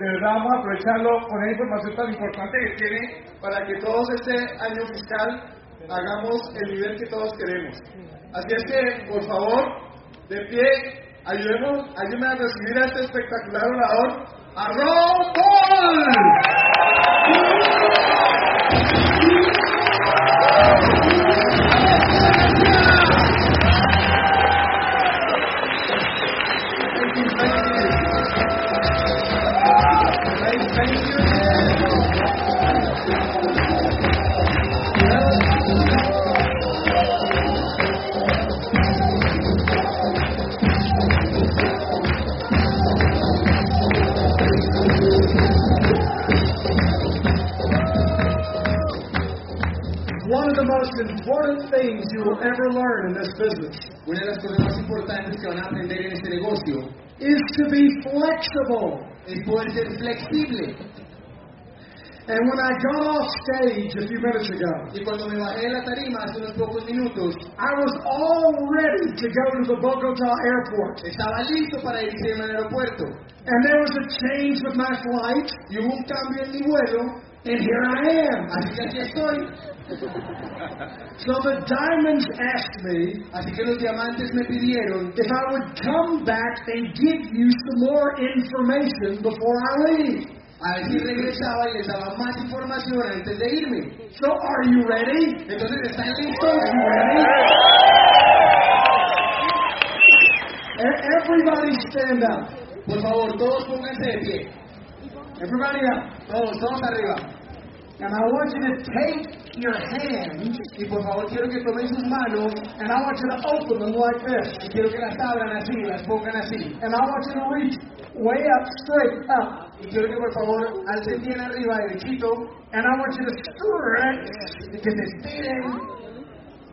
de verdad vamos a aprovecharlo con esa información tan importante que tiene para que todos este año fiscal hagamos el nivel que todos queremos. Así es que, por favor, de pie, ayudemos, ayúdenme a recibir a este espectacular orador, a Ron Paul. The most important things you will ever learn in this business Una de las cosas más importantes que van a aprender en este negocio is to be flexible. es poder ser flexible. And when I got off stage a few minutes ago, Y cuando me bajé la tarima hace unos pocos minutos, I was all ready to go to the Bogota airport. estaba listo para irse al aeropuerto. And there was a change with my flight, Y hubo un cambio en mi vuelo, and here I am. así que aquí estoy. So the diamonds asked me Así que los diamantes me pidieron if I would come back and give you some more information before I leave. a ver si regresaba y les daba más información antes de irme. So are you ready? Entonces, ¿están listos? Are you ready? E- Everybody stand up. Por favor, todos pónganse de pie. Everybody up. Todos, todos arriba. And I want you to take your hands Y por favor, quiero que tomen sus manos and I want you to open them like this. y quiero que las abran así, las pongan así. And I want you to reach way up, straight up. Y quiero que por favor alcen bien arriba, derechito, And I want you to stretch. que se estiren.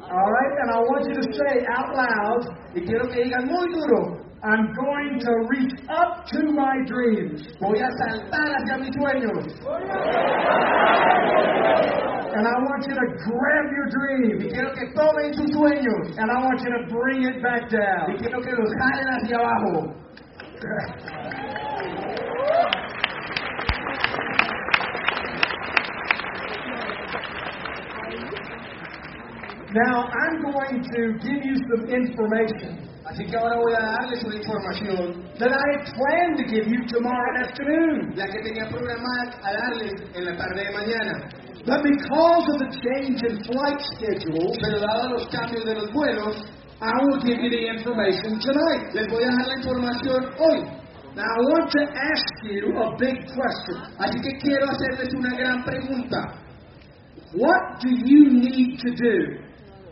All right? And I want you to say out loud, Y quiero que digan muy duro, I'm going to reach up to my dreams. voy a saltar hacia mis sueños. And I want you to grab your Y dream. quiero que tomen sus sueños. And I want you to bring it back Y down. quiero que los jalen hacia abajo. Now, I'm going to give you some information Así que ahora voy a darles una información, that I planned to give you tomorrow afternoon. la que tenía programada a darles en la tarde de mañana. But because of the change in flight schedules, Pero dado los cambios de los vuelos, I will give you the information tonight. les voy a dar la información hoy. Now, I want to ask you a big question. Así que quiero hacerles una gran pregunta. What do you need to do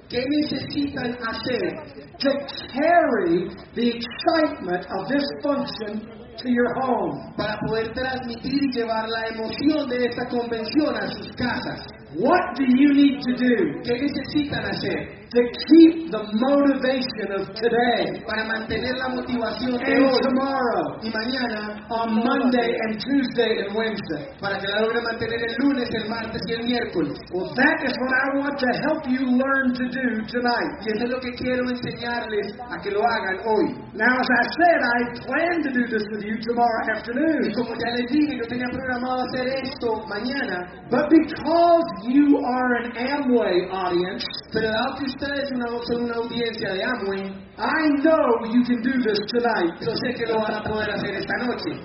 ¿Qué necesitan hacer to carry the excitement of this function to your home? para poder transmitir y llevar la emoción de esta convención a sus casas? What do you need to do ¿Qué necesitan hacer to keep the motivation of today para mantener la motivación de and hoy tomorrow y mañana on Monday and Tuesday and Wednesday? para que la logren mantener el lunes, el martes y el miércoles? Well, that is what I want to help you learn to do tonight. Y eso es lo que quiero enseñarles a que lo hagan hoy. Now, as I said, I plan to do this with you tomorrow Y afternoon. como ya les dije, yo tenía programado hacer esto mañana, But because you are an Amway audience, pero dado que ustedes una- son una audiencia de Amway, I know you can do this tonight. yo sé que lo van a poder hacer esta noche.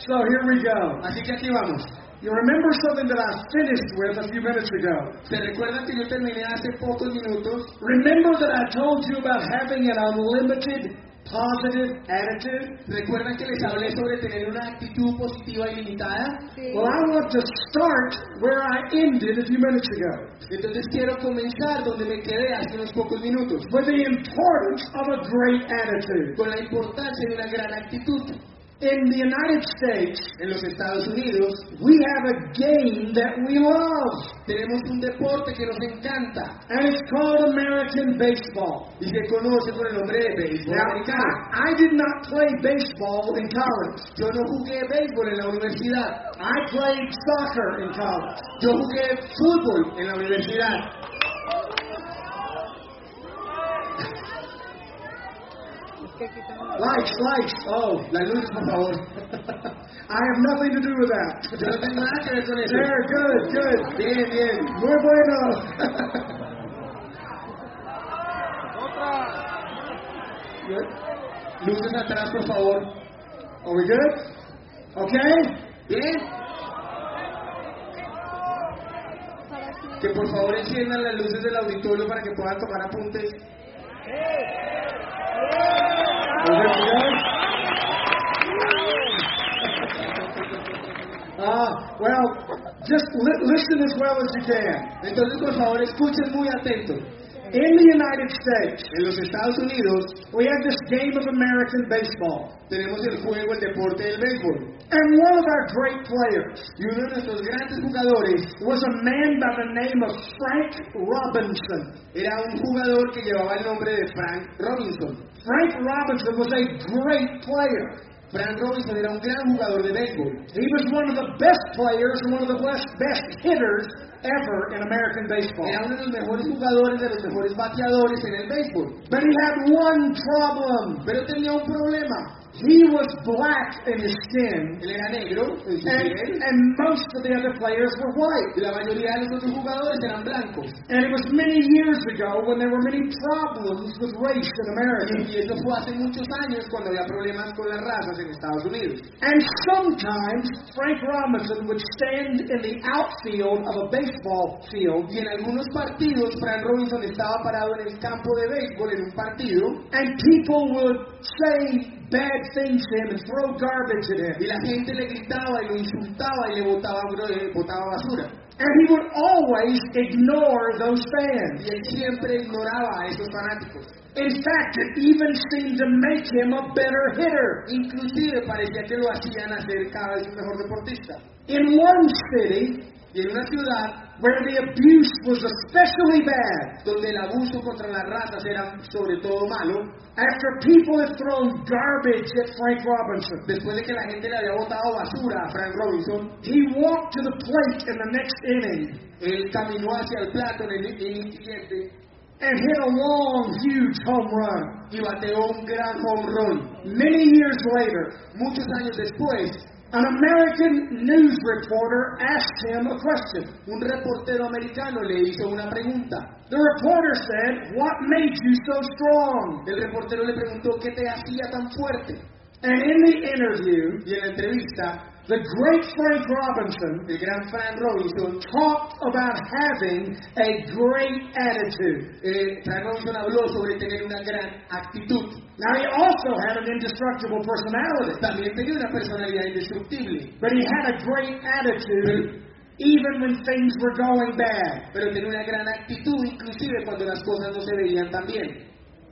So here we go. Así que aquí vamos. You remember something that I finished with a few minutes ago. ¿Se recuerdan que yo terminé hace pocos minutos? Remember that I told you about having an unlimited positive attitude? ¿Recuerdan que les hablé sobre tener una actitud positiva ilimitada? Well, I want to start where I ended a few minutes ago Entonces quiero comenzar donde me quedé hace unos pocos minutos, with the importance of a great attitude. con la importancia de una gran actitud. In the United States, En los Estados Unidos we have a game that we love, tenemos un deporte que nos encanta and it's called American baseball. y se conoce por el nombre de béisbol Now, americano. I, I did not play baseball in college. Yo no jugué béisbol en la universidad, I played soccer in college. yo jugué fútbol en la universidad. Lights, lights. Oh, La luz, por favor. I have nothing to do with that. Yo no tengo nada que ver con eso. There, good, good. Bien, bien. Muy bueno. Good. Luces atrás, por favor. Are we good? Okay? Bien. Que por favor enciendan las luces del auditorio para que puedan tomar apuntes. Uh, well, just li- listen as well as you can. Entonces, por favor, escuchen muy atentos. In the United States, En los Estados Unidos we have this game of American baseball. tenemos el juego, el deporte del béisbol. And one of our great players Y uno de nuestros grandes jugadores was a man by the name of Frank Robinson. era un jugador que llevaba el nombre de Frank Robinson. Frank Robinson was a great player. Frank Robinson era un gran jugador de béisbol. He was one of the best players and one of the best, best hitters ever in American baseball. Era uno de los mejores jugadores, de los mejores bateadores en el béisbol. But he had one problem. Pero tenía un problema. He was black in his skin, Él era negro en su and, piel, and most of the other players were white. y la mayoría de los otros jugadores eran blancos. And it was many years ago when there were many problems with race in America. Y eso fue hace muchos años cuando había problemas con las razas en Estados Unidos. And sometimes Frank Robinson would stand in the outfield of a baseball field, Y en algunos partidos, Frank Robinson estaba parado en el campo de béisbol en un partido and people would say bad things to him and throw garbage at him. y la gente le gritaba y lo insultaba y le botaba, eh, botaba basura. And he would always ignore those fans. Y él siempre ignoraba a esos fanáticos. In fact, it even seemed to make him a better hitter. Inclusive parecía que lo hacían hacer cada vez un mejor deportista. In one city, Y en una ciudad where the abuse was especially bad, donde el abuso contra las razas era sobre todo malo, after people had thrown garbage at Frank Robinson, después de que la gente le había botado basura a Frank Robinson, he walked to the plate in the next inning él caminó hacia el plato en el inning siguiente and hit a long, huge home run. y bateó un gran home run. Many years later, Muchos años después, an American news reporter asked him a question. un reportero americano le hizo una pregunta. The reporter said, What made you so strong? El reportero le preguntó qué te hacía tan fuerte. And in the interview, Y en la entrevista, the great Frank Robinson el gran Frank Robinson, talked about having a great attitude. eh, Frank Robinson habló sobre tener una gran actitud. Now, he also had an indestructible personality, También tenía una personalidad indestructible, but he had a great attitude even when things were going bad. pero tenía una gran actitud inclusive cuando las cosas no se veían tan bien.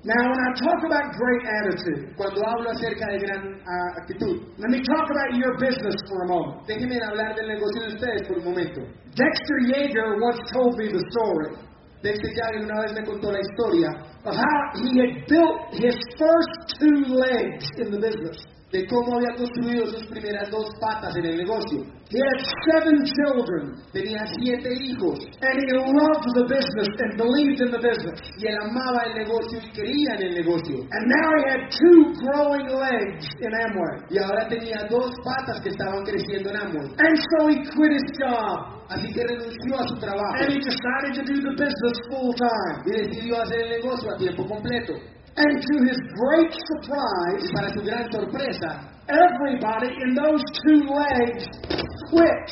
Now, when I talk about great attitude, Cuando hablo acerca de gran ah, actitud, let me talk about your business for a moment. déjenme hablar del negocio de ustedes por un momento. Dexter Yager once told me the story Dexter Yager una vez me contó la historia of how he had built his first two legs in the business. De cómo había construido sus primeras dos patas en el negocio. He had seven children, Tenía siete hijos and he loved the business and believed in the business. y él amaba el negocio y creía en el negocio. And now he had two growing legs in Amway. Y ahora tenía dos patas que estaban creciendo en Amway. And so he quit his job, Así que renunció a su trabajo and he decided to do the business full time. y decidió hacer el negocio a tiempo completo. And to his great Y surprise, para su gran sorpresa, everybody in those two legs quit.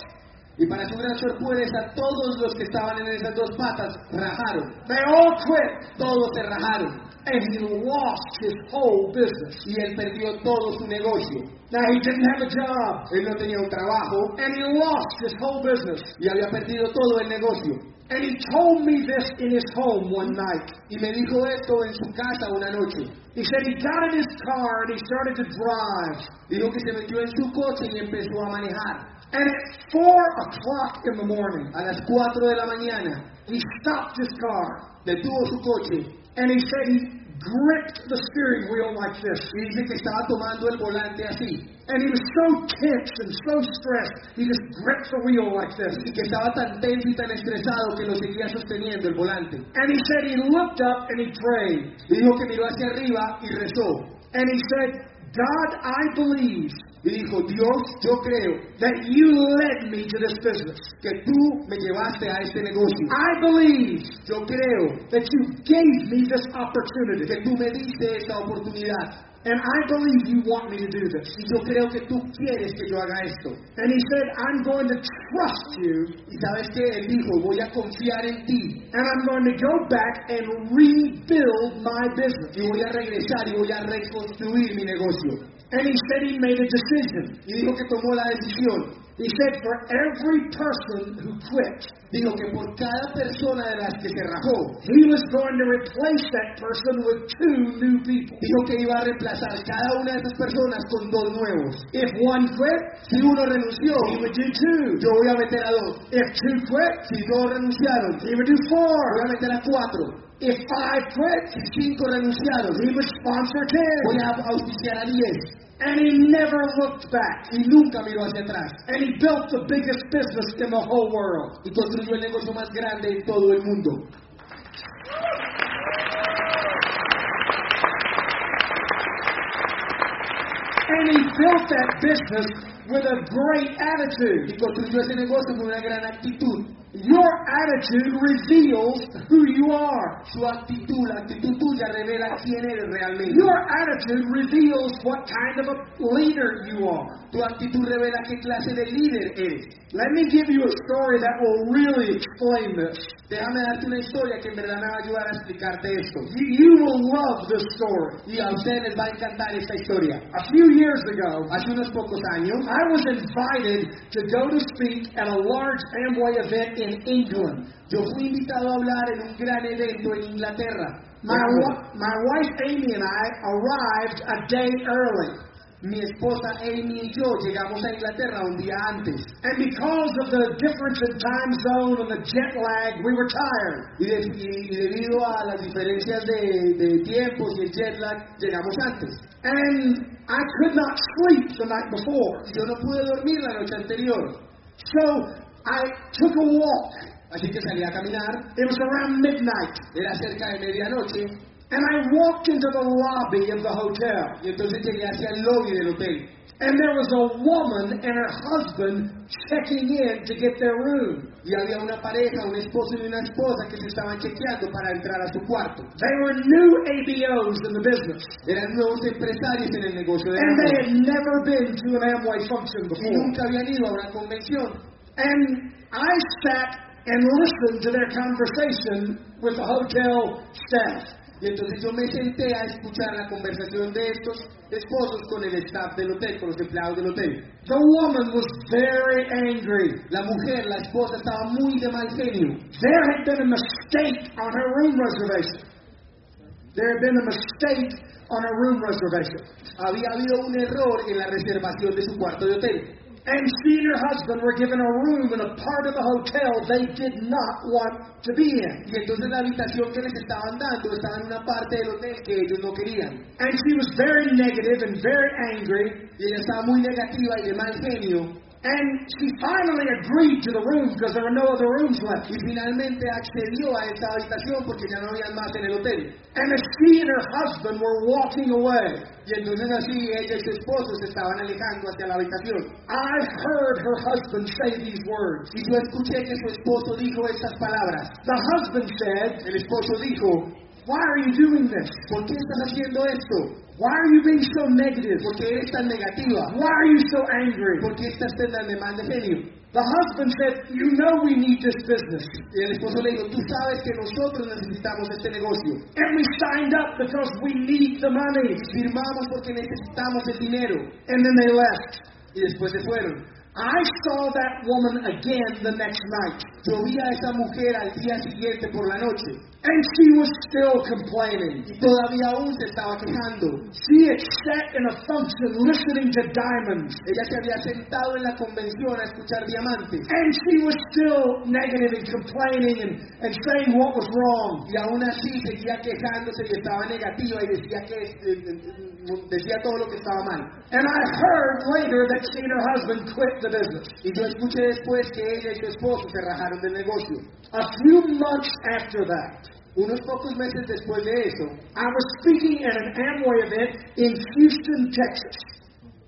y para su gran sorpresa, todos los que estaban en esas dos patas rajaron. They all quit. Todos se rajaron. And he lost his whole business. Y él perdió todo su negocio. Now he didn't have a job, Él no tenía un trabajo and he lost his whole business. y había perdido todo el negocio. And he told me this in his home one night. Y me dijo esto en su casa una noche. He said he got in his car and he started to drive. Dijo que se metió en su coche y empezó a manejar. And at four o'clock in the morning, A las 4 de la mañana he stopped his car detuvo su coche and he said he gripped the steering wheel like this. y dice que estaba tomando el volante así. And he was so tense and so stressed, he just gripped the wheel like this. Y que estaba tan tenso y tan estresado que lo seguía sosteniendo el volante. And he said he looked up and he prayed. Y dijo que miró hacia arriba y rezó. And he said, God, I believe y dijo, Dios, yo creo that you led me to this business. que tú me llevaste a este negocio. I believe Yo creo that you gave me this opportunity. que tú me diste esta oportunidad And I believe you want me to do this. y yo creo que tú quieres que yo haga esto. And he said, I'm going to trust you Y sabes que él dijo, voy a confiar en ti and I'm going to go back and rebuild my business. y voy a regresar y voy a reconstruir mi negocio. And he said he made a decision. Y dijo que tomó la decisión. He said, for every person who quit, Dijo que por cada persona de las que se rajó, he was going to replace that person with two new people. dijo que iba a reemplazar cada una de esas personas con dos nuevos. If one quit, Si uno renunció, he would do two. yo voy a meter a dos. If two quit, Si dos renunciaron, he would do four. voy a meter a cuatro. If five quit, Si cinco renunciaron, he would sponsor voy ten. a auspiciar a diez. And he never looked back. Y nunca miró hacia atrás. And he built the biggest business in the whole world. Y construyó el negocio más grande en todo el mundo. And he built that business with a great attitude. Y construyó ese negocio con una gran actitud. Your attitude reveals who you are. Su actitud, la actitud tuya revela quién eres realmente. Your attitude reveals what kind of a leader you are. Tu actitud revela qué clase de líder eres. Let me give you a story that will really explain this. Déjame darte una historia que en verdad me va a ayudar a explicarte esto. You, you will love this story. Y a ustedes les va a encantar esta historia. A few years ago, Hace unos pocos años, I was invited to go to speak at a large Amway event in England. yo fui invitado a hablar en un gran evento en Inglaterra. My, wa- my wife Amy and I arrived a day early. Mi esposa Amy y yo llegamos a Inglaterra un día antes. And because of the difference in time zone and the jet lag, we were tired. Y, de- y- y debido a las diferencias de, de tiempos y el jet lag, llegamos antes. And I could not sleep the night before. Yo no pude dormir la noche anterior. So I took a walk. Así que salí a caminar. It was around midnight. Era cerca de medianoche. And I walked into the lobby of the hotel. Y entonces llegué hacia el lobby del hotel. And there was a woman and her husband checking in to get their room. Y había una pareja, un esposo y una esposa que se estaban chequeando para entrar a su cuarto. They were new ABOs in the business. Eran nuevos empresarios en el negocio de And they had never been to an Amway function Y before. nunca habían ido a una convención. And I sat and listened to their conversation with the hotel staff. Y entonces yo me senté a escuchar la conversación de estos esposos con el staff del hotel, con los empleados del hotel. The woman was very angry. La mujer, la esposa, estaba muy de mal genio. There had been a mistake on her room reservation. There had been a mistake on her room reservation. Había habido un error en la reservación de su cuarto de hotel. And she and her husband were given a room in a part of the hotel they did not want to be in. Y entonces la habitación que les estaban dando estaba en una parte del hotel que ellos no querían. And she was very negative and very angry. Y ella estaba muy negativa y de mal genio. And she finally agreed to the room because there were no other rooms left. Y finalmente accedió a esta habitación porque ya no había más en el hotel. And as she and her husband were walking away, Y entonces así ella y su esposo se estaban alejando hacia la habitación. I heard her husband say these words. Y yo escuché que su esposo dijo estas palabras. The husband said, El esposo dijo, Why are you doing this? ¿por qué estás haciendo esto? Why are you being so negative? ¿Por qué eres tan negativa? Why are you so angry? ¿Por qué estás tan de mal genio? The husband said, You know we need this business. Y el esposo le dijo, tú sabes que nosotros necesitamos este negocio. And we signed up because we need the money. Firmamos porque necesitamos el dinero. And then they left. Y después se fueron. I saw that woman again the next night. Yo vi a esa mujer al día siguiente por la noche. And she was still complaining. Y todavía aún se estaba quejando. She had sat in a function listening to diamonds. Ella se había sentado en la convención a escuchar diamantes. And she was still negative and complaining and, and saying what was wrong. Y aún así seguía quejándose y estaba negativa y decía que eh, eh, decía todo lo que estaba mal. And I heard later that she and her husband quit the business. Y yo escuché después que ella y su esposo se rajaron del negocio. A few months after that, Unos pocos meses después de eso, I was speaking at an Amway event in Houston, Texas.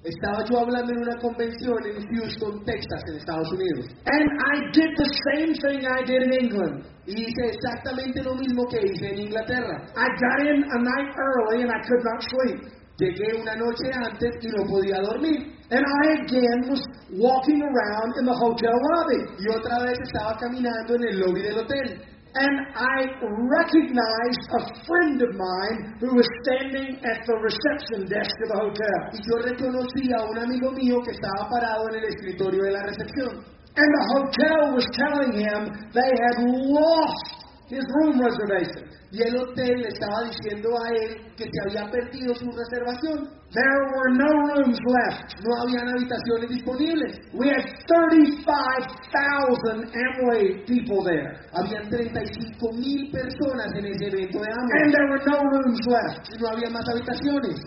Estaba yo hablando en una convención en Houston, Texas, en Estados Unidos. And I did the same thing I did in England. Y hice exactamente lo mismo que hice en Inglaterra. I got in a night early and I could not sleep. Llegué una noche antes y no podía dormir. And I again was walking around in the hotel lobby. Y otra vez estaba caminando en el lobby del hotel. And I recognized a friend of mine who was standing at the reception desk of the hotel. Y yo reconocí a un amigo mío que estaba parado en el escritorio de la recepción. And the hotel was telling him they had lost his room reservation. Y el hotel le estaba diciendo a él que se había perdido su reservación. There were no rooms left. No habían habitaciones disponibles. We had 35,000 Amway people there. Habían 35 mil personas en ese evento de And hambre. there were no rooms left. Y no había más habitaciones.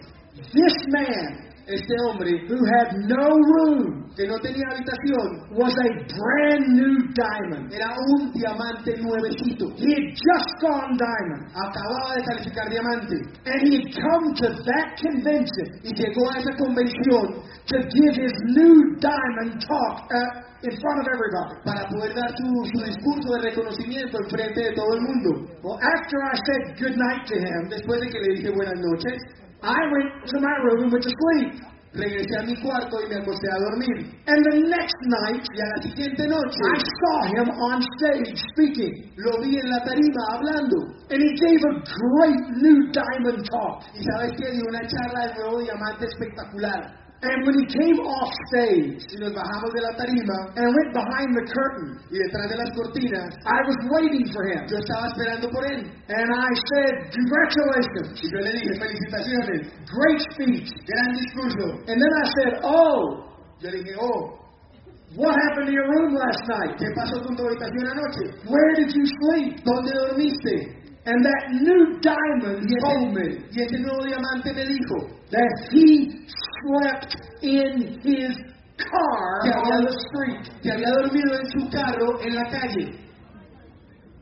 This man, Este hombre, who had no room, que no tenía habitación, was a brand new diamond. era un diamante nuevecito. He had just gone diamond. Acababa de calificar diamante. And he had come to that convention Y llegó a esa convención to give his new diamond talk uh, in front of everybody. para poder dar su, su discurso de reconocimiento en frente de todo el mundo. Well, after I said good night to him, Después de que le dije buenas noches, I went to my room and went to sleep. regresé a mi cuarto y me acosté a dormir. And the next night, Y a la siguiente noche I saw him on stage speaking. lo vi en la tarima hablando. And he gave a great new diamond talk. Y sabes que dio una charla del nuevo diamante espectacular. And when he came off stage Y nos bajamos de la tarima and went behind the curtain, y detrás de las cortinas I was waiting for him. yo estaba esperando por él. And I said, Congratulations, Y yo le dije, felicitaciones, great speech. gran discurso. And then I said, Oh, Yo le dije, oh, what happened to your room last night? ¿qué pasó con tu habitación anoche? Where did you sleep? ¿Dónde dormiste? And that new diamond told me y ese nuevo diamante me dijo that he slept in his car que on the street. que había dormido en su carro en la calle.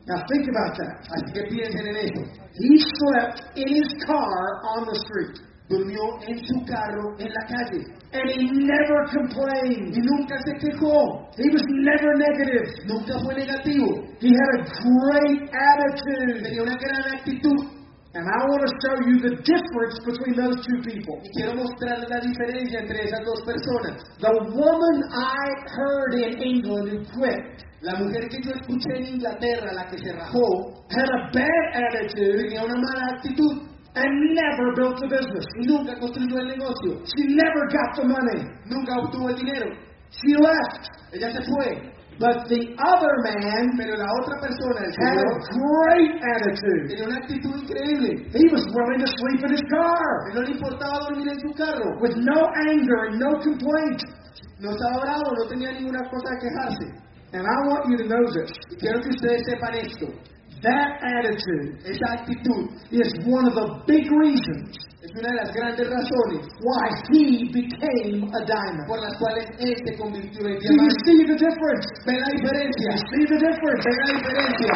Now think about that. Así que piensen en eso. He slept in his car on the street. Durmió en su carro en la calle. And he never Y complained. nunca se quejó. He was never negative. Nunca fue negativo. He had a great attitude. Tenía una gran actitud. And I want to show you the difference between those two people. Y quiero mostrarles la diferencia entre esas dos personas. The woman I heard in England who quit La mujer que yo escuché en Inglaterra, la que se rajó, had a bad attitude tenía una mala actitud and never built a business. y nunca construyó el negocio. She never got the money. Nunca obtuvo el dinero. She left. Ella se fue. But the other man Pero la otra persona, el had a great attitude. tenía una actitud increíble. He was willing to sleep in his car No le importaba dormir en su carro. with no anger and no complaint. No estaba bravo, no tenía ninguna cosa de quejarse. And I want you to know this. Y quiero que ustedes sepan esto. That attitude Esa actitud is one of the big reasons es una de las grandes razones why he became a diamond. por las cuales él se convirtió en Do you see the difference? ¿Ve la diferencia? You see the difference? ¿Ve la diferencia?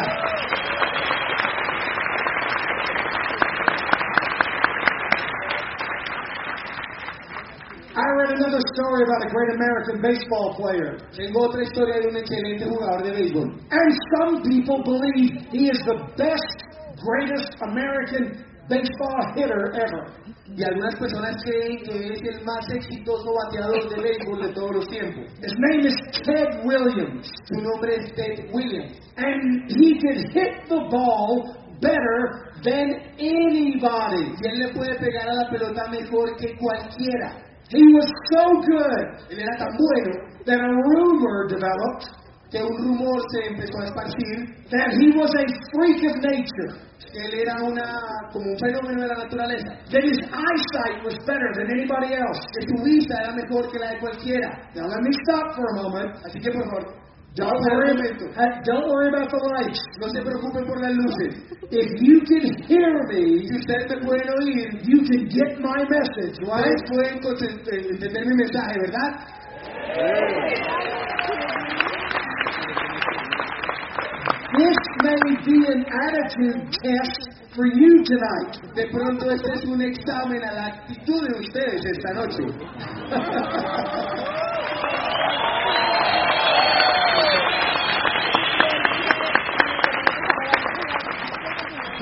I read another story about a great American baseball player. Tengo otra historia de un excelente jugador de béisbol. And some people believe he is the best, greatest American baseball hitter ever. Y algunas personas creen que es el más exitoso bateador de béisbol de todos los tiempos. His name is Ted Williams. Su nombre es Ted Williams. And he could hit the ball better than anybody. Y él le puede pegar a la pelota mejor que cualquiera. He was so good Él era tan bueno that a rumor developed que un rumor se empezó a esparcir that he was a freak of nature, que él era una, como un fenómeno de la naturaleza. that his eyesight was better than anybody else. Que su vista era mejor que la de cualquiera. Now let me stop for a moment. Así que por favor, Don't worry, don't worry about the lights. No se preocupen por las luces. If you can hear me, Si ustedes me pueden oír, you can get my message, right? ustedes pueden eh, entender mi mensaje, ¿verdad? This may be an attitude test for you tonight. De pronto este es un examen a la actitud de ustedes esta noche.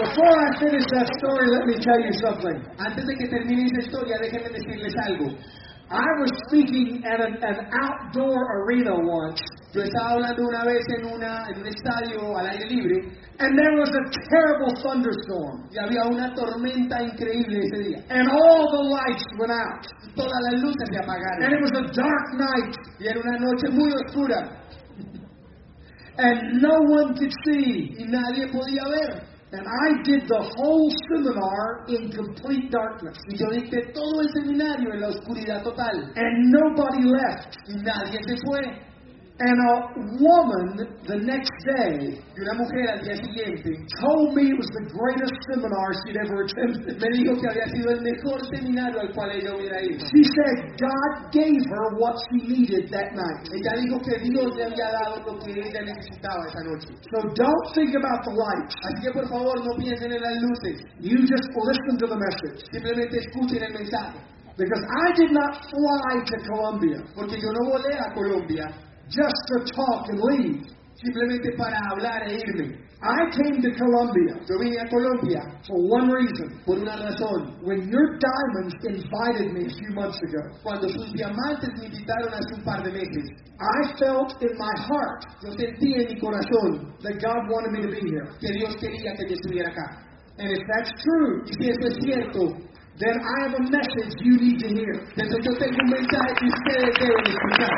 Before I finish that story, let me tell you something. Antes de que termine esta historia, déjenme decirles algo. I was speaking at an, an outdoor arena once, Yo estaba hablando una vez en, una, en un estadio al aire libre and there was a terrible thunderstorm, y había una tormenta increíble ese día. and all the lights went out, Todas las luces se and apagaron it was a dark night, y era una noche muy oscura and no one could see. y nadie podía ver. And I did the whole seminar in complete darkness, Y yo dicté todo el seminario en la oscuridad total and nobody left. y nadie se fue. And a woman the next day Y una mujer al día siguiente told me it was the greatest seminar she'd ever attended. me dijo que había sido el mejor seminario al cual ella hubiera ido. She said God gave her what she needed that night. Ella dijo que Dios le había dado lo que ella necesitaba esa noche. So don't think about the lights. Así que por favor no piensen en las luces, You just listen to the message. simplemente escuchen el mensaje. Because I did not fly to Colombia Porque yo no volé a Colombia just to talk and leave. simplemente para hablar e irme. I came to Colombia. Yo vine a Colombia for one reason. por una razón. When your diamonds invited me a few months ago, Cuando sus diamantes me invitaron hace un par de meses, I felt in my heart yo sentí en mi corazón that God wanted me to be here. que Dios quería que yo estuviera acá. And if that's true, Y si eso es cierto, then I have a message you need to hear. entonces yo tengo un mensaje que ustedes deben escuchar.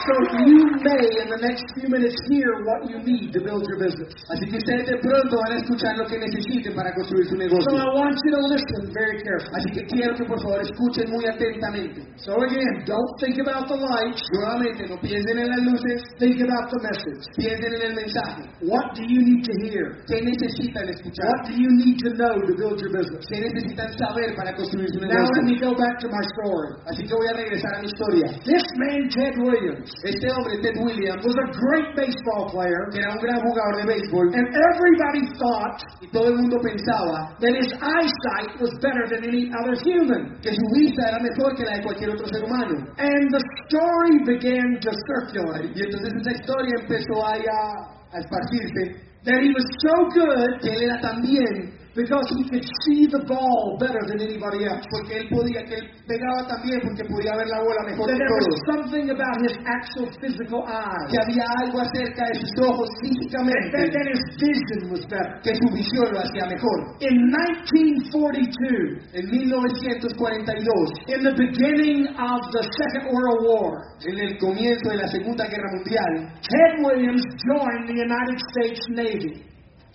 So you may, in the next few minutes, hear what you need to build your business. Así que ustedes de pronto van a escuchar lo que necesiten para construir su negocio. So. I want you to listen very carefully. Así que quiero que por favor escuchen muy atentamente. So again, don't think about the lights, Nuevamente, no piensen en las luces, think about the message. piensen en el mensaje. What do you need to hear? ¿Qué necesitan escuchar? What do you need to know to build your business? ¿Qué necesitan saber para construir su negocio? Now let me go back to my story. Así que voy a regresar a mi historia. This man, Ted Williams, Este hombre, Ted Williams, was a great baseball player, que era un gran jugador de béisbol, and everybody thought y todo el mundo pensaba that his eyesight was better than any other human. que su vista era mejor que la de cualquier otro ser humano. And the story began to circulate. Y entonces esa historia empezó ahí a, a esparcirse, that he was so good que él era tan bien, because he could see the ball better than anybody else. porque él podía, que él pegaba tan bien porque podía ver la bola mejor there was something about his actual physical eyes. Que había algo acerca de sus ojos That, físicamente, that his vision was better. que su visión lo hacía mejor. In 1942, En 1942, in the beginning of the Second World War, en el comienzo de la Segunda Guerra Mundial, Ted Williams joined the United States Navy.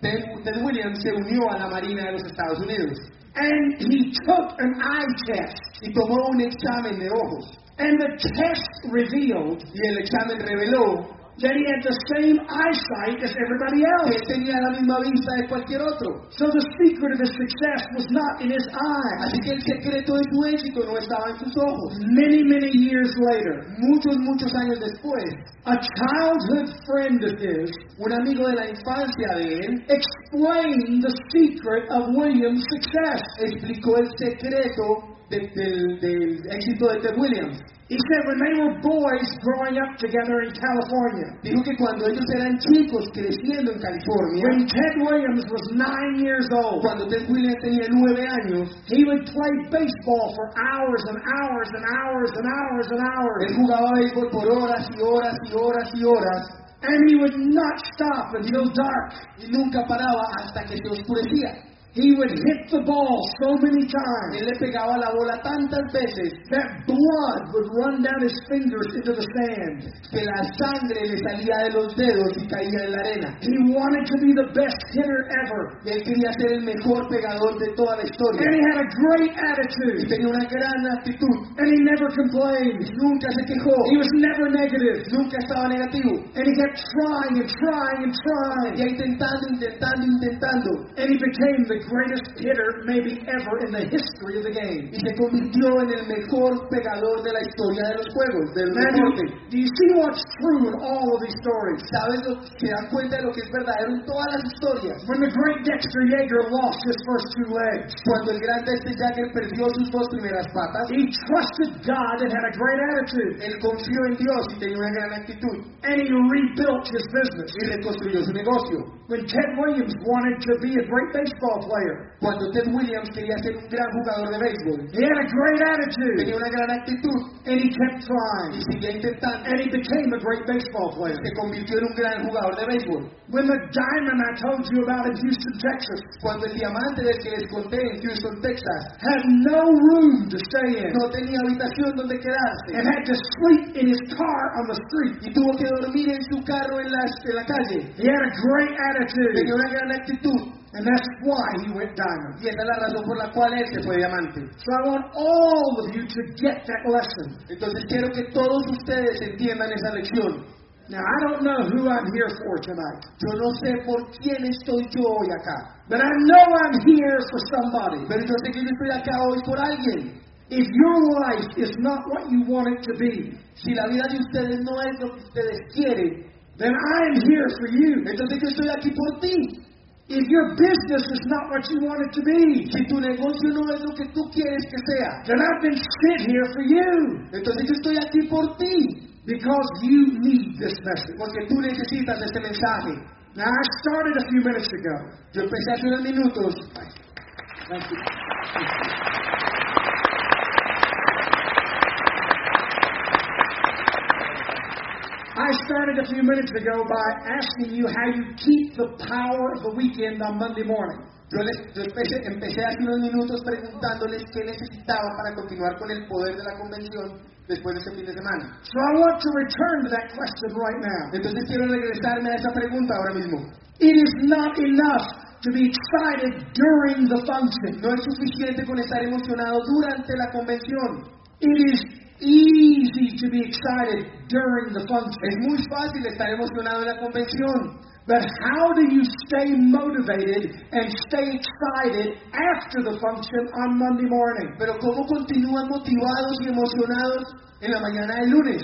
Ted, Ted Williams se unió a la Marina de los Estados Unidos And he took an eye test. y tomó un examen de ojos. And the test revealed Y el examen reveló that he had the same eyesight as everybody else. él tenía la misma vista de cualquier otro. So the secret of his success was not in his eyes. Así que el secreto de su éxito no estaba en sus ojos. Many, many years later, Muchos, muchos años después, a childhood friend of his un amigo de la infancia de él explained the secret of William's success. explicó el secreto de- del, del éxito de Ted Williams. He said when they were boys growing up together in California, Dijo que cuando ellos eran chicos creciendo en California, when Ted Williams was nine years old, cuando Ted Williams tenía nueve años, he would play baseball for hours and hours and hours and hours and hours. él jugaba béisbol por horas y horas y horas y horas And he would not stop until dark. y nunca paraba hasta que se oscurecía. He would hit the ball so many times Él le pegaba la bola tantas veces that blood would run down his fingers into the sand. que la sangre le salía de los dedos y caía en la arena. He wanted to be the best hitter ever. Y él quería ser el mejor pegador de toda la historia. And he had a great attitude. Y tenía una gran actitud. And he never complained. Nunca se quejó. He was never negative. Nunca estaba negativo. And he kept trying and trying and trying. Y intentando, intentando, intentando. And he became the greatest hitter maybe ever in the history of the game. y se convirtió en el mejor pegador de la historia de los juegos, del deporte. do, you see what's true in all of these stories? ¿Sabes lo se dan cuenta de lo que es verdadero en todas las historias? When the great Dexter Yager lost his first two legs, Cuando el gran Dexter Yager perdió sus dos primeras patas, he trusted God and had a great attitude, él confió en Dios y tenía una gran actitud and he rebuilt his business. y reconstruyó su negocio. When Ted Williams wanted to be a great baseball player, Cuando Ted Williams quería ser un gran jugador de béisbol, he had a great attitude, tenía una gran actitud. And he kept y trying, seguía intentando. And he became a great baseball player. se convirtió en un gran jugador de béisbol. When the diamond I told you about in Houston, Texas, Cuando el diamante del que les conté en Houston, Texas, had no room to stay in. no tenía habitación donde quedarse. and had to sleep in his car on the street, y tuvo que dormir en su carro en la, en la calle, he had a great attitude, tenía una gran actitud and that's why he went diamond. y esa es la razón por la cual él se fue diamante. So I want all of you to get that lesson. Entonces quiero que todos ustedes entiendan esa lección. Now, I don't know who I'm here for tonight, Yo no sé por quién estoy yo hoy acá, but I know I'm here for somebody. pero yo sé que yo estoy acá hoy por alguien. If your life is not what you want it to be, Si la vida de ustedes no es lo que ustedes quieren, then I am here for you. entonces yo estoy aquí por ti. If your business is not what you want it to be, Si tu negocio no es lo que tú quieres que sea, then I've been sent here for you entonces yo estoy aquí por ti, because you need this message. porque tú necesitas este mensaje. Now, I started a few minutes ago. Yo empecé hace unos minutos. Thank you. I started a few minutes ago by asking you how you keep the power of the weekend on Monday morning. Yo, les, yo empecé, empecé hace unos minutos preguntándoles qué necesitaban para continuar con el poder de la convención después de este fin de semana. So I want to return to that question right now. Entonces quiero regresarme a esa pregunta ahora mismo. It is not enough to be excited during the function. No es suficiente con estar emocionado durante la convención. It is easy to be excited during the function. Es muy fácil estar emocionado en la convención, But how do you stay motivated and stay excited after the function on Monday morning? pero ¿cómo continúan motivados y emocionados en la mañana del lunes?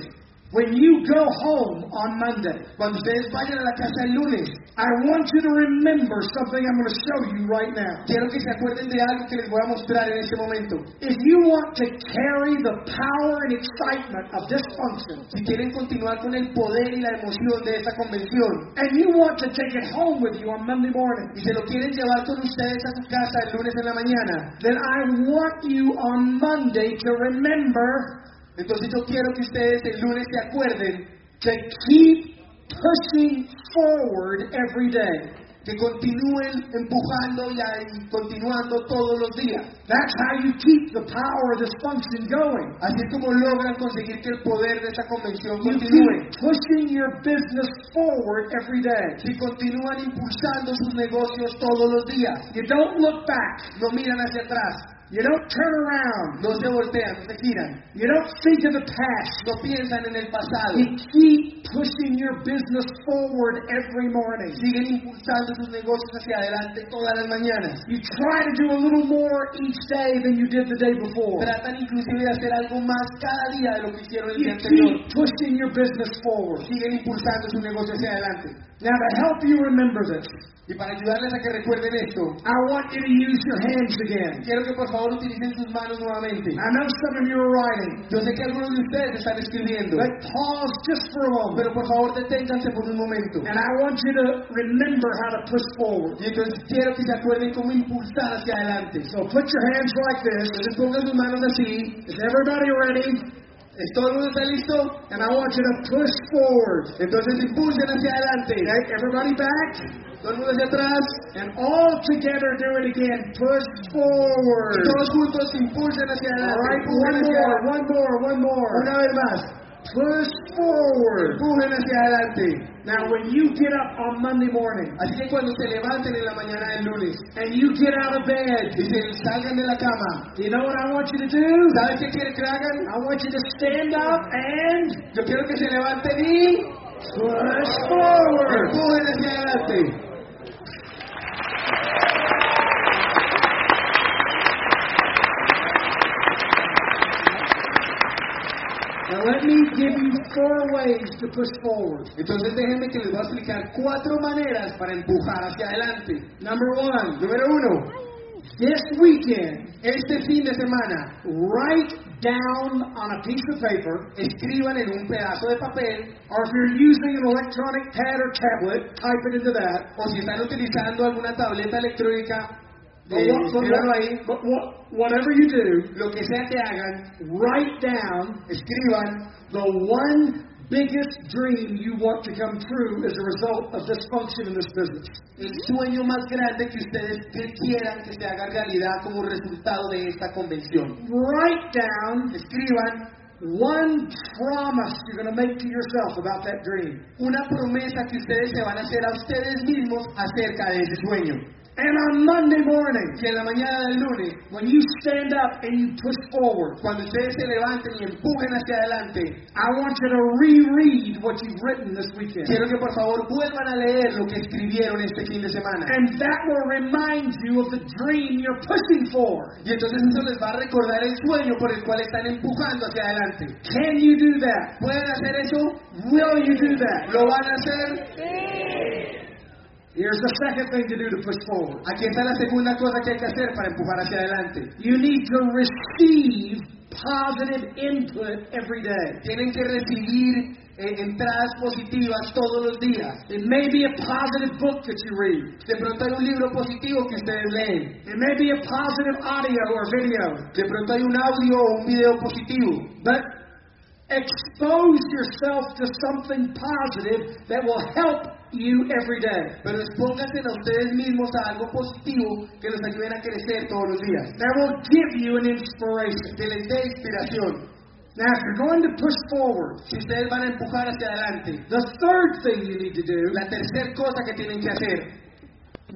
When you go home on Monday, Cuando ustedes vayan a la casa el lunes, I want you to remember something I'm going to show you right now. quiero que se acuerden de algo que les voy a mostrar en este momento. If you want to carry the power and excitement of this function, Si quieren continuar con el poder y la emoción de esta convención and you want to take it home with you on Monday morning, y se lo quieren llevar con ustedes a su casa el lunes en la mañana, then I want you on Monday to remember entonces yo quiero que ustedes el lunes se acuerden to keep pushing forward every day. que continúen empujando y continuando todos los días. That's how you keep the power of this function going. Así es como logran conseguir que el poder de esta convención You continúe. keep pushing your business forward every day. Si continúan impulsando sus negocios todos los días, You don't look back. no miran hacia atrás, You don't turn around. no se voltean, no se giran, You don't think of the past. no piensan en el pasado, You keep pushing your business forward every morning. siguen impulsando sus negocios hacia adelante todas las mañanas. You try to do a little more each day than you did the day before. Tratan inclusive de hacer algo más cada día de lo que hicieron el You día anterior. keep pushing your business forward. Siguen impulsando su negocio hacia adelante. Now, to help you remember this, Y para ayudarles a que recuerden esto, I want you to use your hands again. quiero que por favor utilicen sus manos nuevamente. I know some of you are writing, Yo sé que algunos de ustedes están escribiendo, but pause just for a moment. pero por favor deténganse por un momento. And I want you to remember how to push forward. Y entonces quiero que se acuerden cómo impulsar hacia adelante. So put your hands like this. Entonces pongan sus manos así. Is everybody ready? ¿Es todo el mundo está listo? And I want you to push forward. Entonces impulsen hacia adelante. Okay, everybody back. Todo el mundo hacia atrás. And all together do it again. Push Y forward. todos juntos impulsen hacia adelante. right, one hacia more, one more, one more. Una vez más. Push forward. Empujen hacia adelante. Now, when you get up on Monday morning Así que cuando se levanten en la mañana del lunes and you get out of bed, y se salgan de la cama, you know what I want you to do? ¿sabes qué quieren que hagan? I want you to stand up and Yo quiero que se levanten y push forward. empujen hacia adelante. Now let me give you four ways to push forward. Entonces déjenme que les voy a explicar cuatro maneras para empujar hacia adelante. Number one, número uno. This weekend, este fin de semana, write down on a piece of paper, escriban en un pedazo de papel or if you're using an electronic pad or tablet, type it into that. o si están utilizando alguna tableta electrónica, But, eh, what, but, escríbanlo what- ahí. but what- whatever you do, Lo que sea que hagan, write down escriban the one biggest dream you want to come true as a result of this function in this business. el sueño más grande que ustedes quieran que se haga realidad como resultado de esta convención. Write down Escriban one promise you're going to make to yourself about that dream. una promesa que ustedes se van a hacer a ustedes mismos acerca de ese sueño. And on Monday morning, Y en la mañana del lunes, when you stand up and you push forward, cuando ustedes se levanten y empujen hacia adelante, I want you to reread what you've written this weekend. quiero que por favor vuelvan a leer lo que escribieron este fin de semana. And that will remind you of the dream you're pushing for. Y entonces eso les va a recordar el sueño por el cual están empujando hacia adelante. Can you do that? ¿Pueden hacer eso? Will you do that? ¿Lo van a hacer? Here's the second thing to do to push forward. Aquí está la segunda cosa que hay que hacer para empujar hacia adelante. You need to receive positive input every day. Tienen que recibir eh, entradas positivas todos los días. It may be a positive book that you read. De pronto hay un libro positivo que ustedes leen. It may be a positive audio or video. De pronto hay un audio o un video positivo. But expose yourself to something positive that will help you every day. Pero expónganse a ustedes mismos a algo positivo que los ayuden a crecer todos los días. That will give you an inspiration. Que les dé inspiración. Now, if you're going to push forward, Si ustedes van a empujar hacia adelante. the third thing you need to do La tercera cosa que tienen que hacer.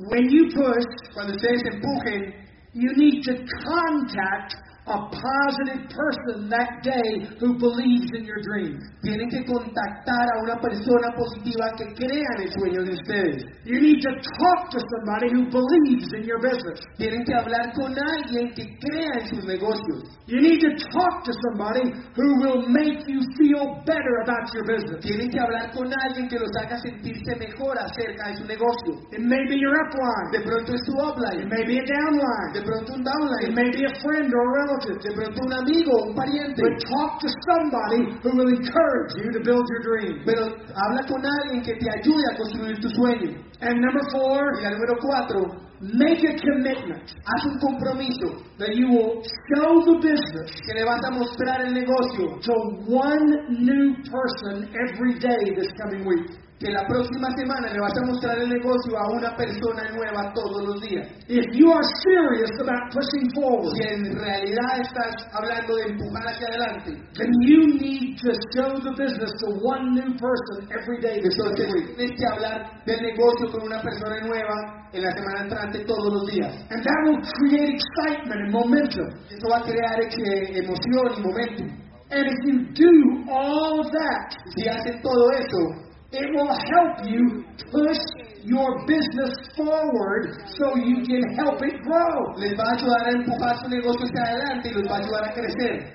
when you push, Cuando ustedes empujen, you need to contact a positive person that day who believes in your dream. tienen que contactar a una persona positiva que crea en el sueño de ustedes. You need to talk to somebody who believes in your business. Tienen que hablar con alguien que crea en sus negocios. You need to talk to somebody who will make you feel better about your business. Tienen que hablar con alguien que los haga sentirse mejor acerca de su negocio. It may be your upline. De pronto es su It may be a downline. de pronto un downline. It may be a friend or a relative. Un amigo, un pariente. But talk to somebody who will encourage you to build your dream. Pero habla con alguien que te ayude a construir tu sueño. And number four, Y la número cuatro, make a commitment haz un compromiso that you will show the business que le vas a mostrar el negocio to one new person every day this coming week. Que la próxima semana le vas a mostrar el negocio a una persona nueva todos los días. If you are serious about pushing forward, Si en realidad estás hablando de empujar hacia adelante, then you need to show the business to one new person every day entonces tienes que hablar del negocio con una persona nueva en la semana entrante todos los días. And that will create excitement and momentum. Eso va a crear eh, emoción y momentum. And if you do all of that, Si hacen todo eso, it will help you push your business forward so you can help it grow. les va a ayudar a empujar su negocio hacia adelante y los va a ayudar a crecer.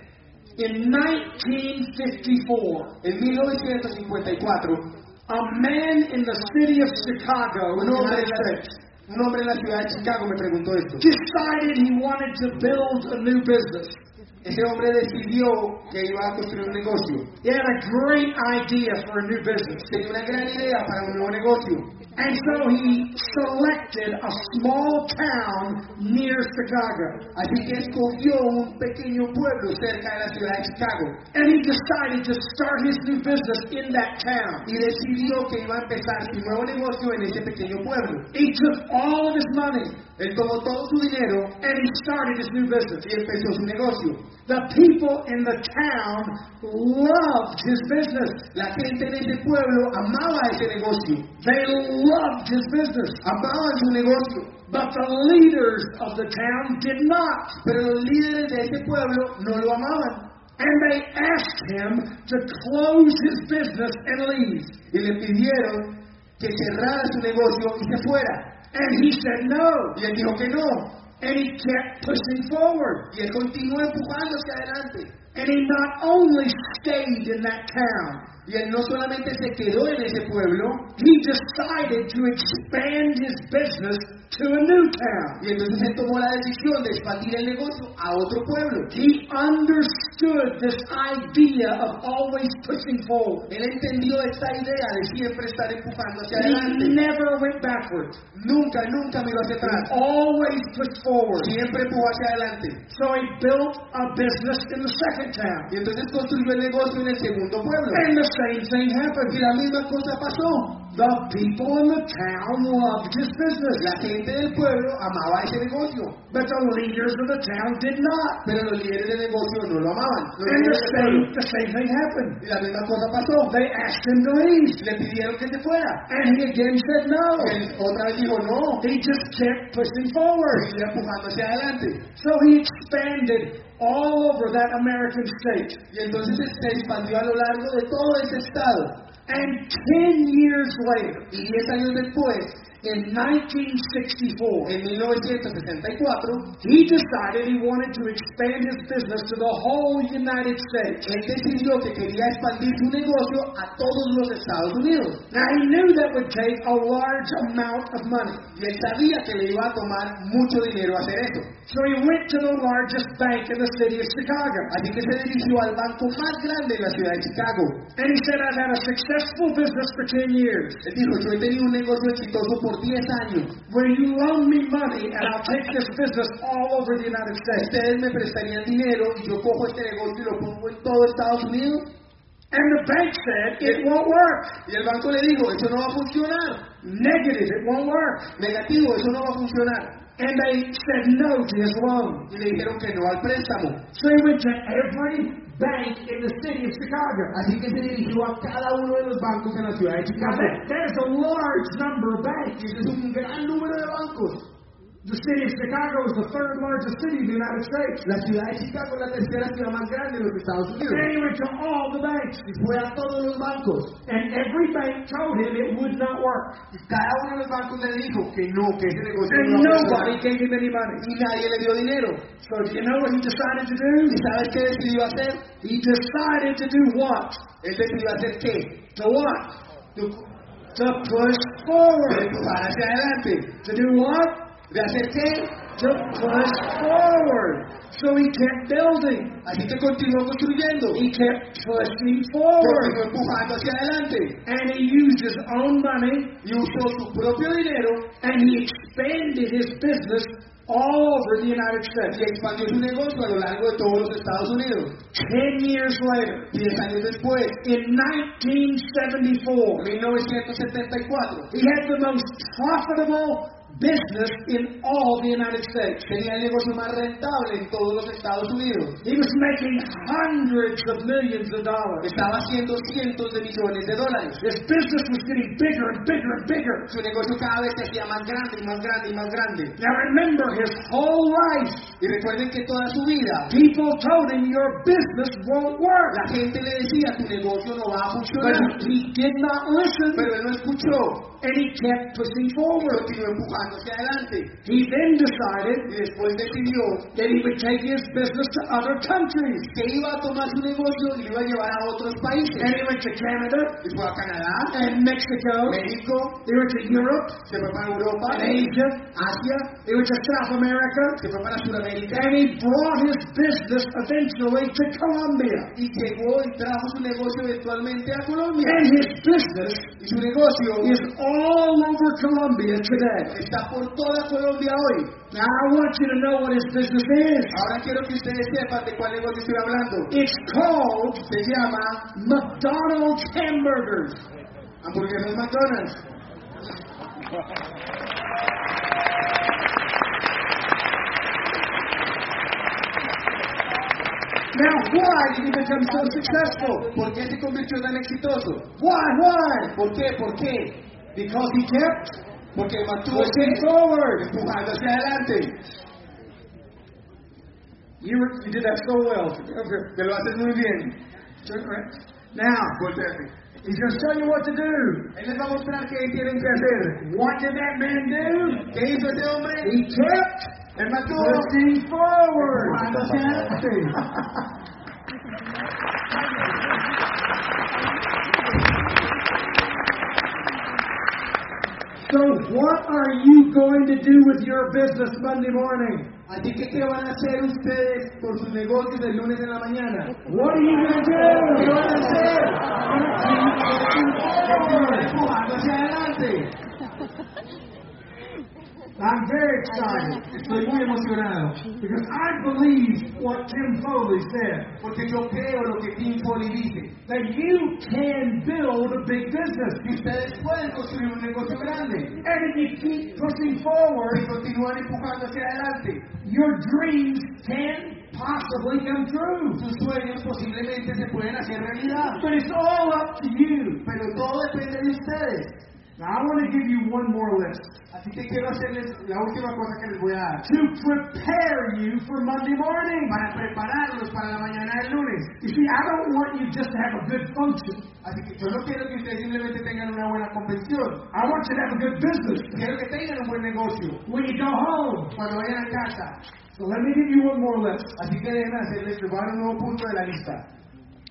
In 1954, En 1954, a man in the city of Chicago, in un the hombre, United States, un hombre en la ciudad de Chicago me preguntó esto. decided he wanted to build a new business. Ese hombre decidió que iba a construir un negocio. He had a great idea for a new business. Tenía una gran idea para un nuevo negocio. And so he selected a small town near Chicago. Así que escogió un pequeño pueblo cerca de la ciudad de Chicago And he decided to start his new business in that town. y decidió que iba a empezar su nuevo negocio en ese pequeño pueblo. He took all of his money Él tomó todo su dinero and he started his new business. y empezó su negocio. The people in the town loved his business. La gente en ese pueblo amaba ese negocio, They loved his business. amaban su negocio, But the leaders of the town did not. pero los líderes de ese pueblo no lo amaban And they asked him to close his business and leave. y le pidieron que cerrara su negocio y se fuera. And he said no. Y él dijo que no. And he kept pushing forward. Y él continuó empujando hacia adelante. And he not only stayed in that town, Y él no solamente se quedó en ese pueblo, he decided to expand his business to a new town. y entonces él tomó la decisión de expandir el negocio a otro pueblo. He understood this idea of always pushing forward. Él entendió esta idea de siempre estar empujando hacia He adelante. never went backwards. Nunca, nunca miró hacia atrás. Always pushed forward. Siempre empujó hacia adelante. So he built a business in the second town. Y entonces construyó el negocio en el segundo pueblo. Same thing Y happened. la misma cosa pasó. The people in the town loved his business, La gente del pueblo amaba ese negocio, but the leaders of the town did not. pero los líderes del negocio no lo amaban. And the same, the same thing happened. Y la misma cosa pasó. They asked him to leave, Le pidieron que se fuera. and he again said Y no. él otra vez dijo no. He just kept pushing forward. Seguía empujando hacia adelante. So he expanded all over that American state. Y entonces se expandió a lo largo de todo ese estado. And 10 years later, Y 10 años después, in 1964, en 1964, he decided he wanted to expand his business to the whole United States. él decidió que quería expandir su negocio a todos los Estados Unidos. Now he knew that would take a large amount of money. Y él sabía que le iba a tomar mucho dinero hacer eso. So he went to the largest bank in the city of Chicago. Así que se dirigió al banco más grande de la ciudad de Chicago. And he said, I've had a successful business for 10 years. Él dijo, yo he tenido un negocio exitoso por 10 años. Will you loan me money and I'll take this business all over the United States? Ustedes me prestarían dinero y yo cojo este negocio y lo pongo en todo Estados Unidos. And the bank said, it won't work. Y el banco le dijo, eso no va a funcionar. Negative, it won't work. Negativo, eso no va a funcionar. And they said no to his loan. Y le dijeron que no al préstamo. So he went to every bank in the city of Chicago. Así que se dirigió a cada uno de los bancos en la ciudad de Chicago. there's a large number of banks. Es un gran número de bancos. The city of Chicago is the third largest city in the United States. La ciudad de Chicago es la tercera ciudad más grande de los Estados Unidos. Then he went to all the banks. Y fue a todos los bancos. And every bank told him it would not work. Cada uno de los bancos le dijo que no, que ese negocio And no nobody gave him any money. Y nadie le dio dinero. So do you know what he decided to do? ¿Y sabes qué decidió hacer? He decided to do what? Él decidió hacer qué? To what? De To push forward. empujar hacia adelante. To do what? ¿De hacer qué? To push forward. So he kept building. Así que continuó construyendo. He kept pushing forward. Continuó empujando hacia adelante. And he used his own money Y usó su propio dinero and he expanded his business all over the United y States. expandió su negocio a lo largo de todos los Estados Unidos. Ten years later, Diez años después, in 1974, 1974, he had the most profitable business in all the United States. tenía el negocio más rentable en todos los Estados Unidos. He was making hundreds of millions of dollars. Estaba haciendo cientos de millones de dólares. His business was getting bigger and bigger and bigger. Su negocio cada vez se hacía más grande y más grande y más grande. Now remember, his whole life, Y recuerden que toda su vida people told him, Your business won't work. la gente le decía tu negocio no va a But funcionar. he did not listen, Pero él no escuchó and he kept pushing forward. continuó empujando hacia adelante. He then decided Y después decidió that he would take his business to other countries. que iba a tomar su negocio y lo iba a llevar a otros países. And he went to Canada Y fue a Canadá, and Mexico. México, He went to Europe se fue para Europa, and Asia. Asia, He went to South America. se fue para Sudamérica And he brought his business eventually to Colombia. y llegó y trajo su negocio eventualmente a Colombia. And his business Y su negocio is all over Colombia today. Está por toda Colombia hoy. Now I want you to know what his business is. Ahora quiero que ustedes sepan de cuál negocio estoy hablando. It's called Se llama McDonald's Hamburgers. Ah, Hamburguesas McDonald's. Now, why did he become so successful? ¿Por qué se convirtió tan exitoso? Why? Why? ¿Por qué? ¿Por qué? Because he kept Porque mantuvo pushing forward. empujando hacia adelante. You, were, you did that so well. Te lo haces muy bien. Now, Volteate. he's going to tell you what to do. Él les va a mostrar qué tienen que hacer. What did that man do? ¿Qué hizo ese hombre? He kept El maduro Pushing forward. empujando hacia adelante. So, what are you going to do with your business Monday morning? Así que, ¿qué van a hacer ustedes por sus negocios el lunes en la mañana? What are you going to ¿Qué do? van a hacer? Continuar empujando hacia adelante. I'm very excited Estoy muy emocionado because I believe what Tim Foley said porque yo creo lo que Tim Foley dice. that you can build a big business. Que ustedes pueden construir un negocio grande And if you keep pushing forward, y forward, continúan empujando hacia adelante. your dreams can possibly come true. Sus sueños posiblemente se pueden hacer realidad. But it's all up to you. Pero todo depende de ustedes. Now, I want to give you one more list Así que quiero hacerles la última cosa que les voy a dar. to prepare you for Monday morning. Para prepararlos para la mañana del lunes. You see, I don't want you just to have a good function. Así que yo no quiero que ustedes simplemente tengan una buena convención. I want you to have a good business Quiero que tengan un buen negocio. when you go home. Cuando vayan a casa. So let me give you one more list. Así que déjenme hacerles, les voy a dar un nuevo punto de la lista.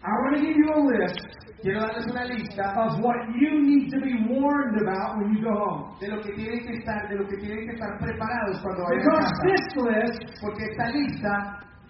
I want to give you a list Quiero darles una lista of what you need to be warned about when you go home. de lo que tienen que estar, de lo que tienen que estar preparados cuando vayan a Because casa. this list Porque esta lista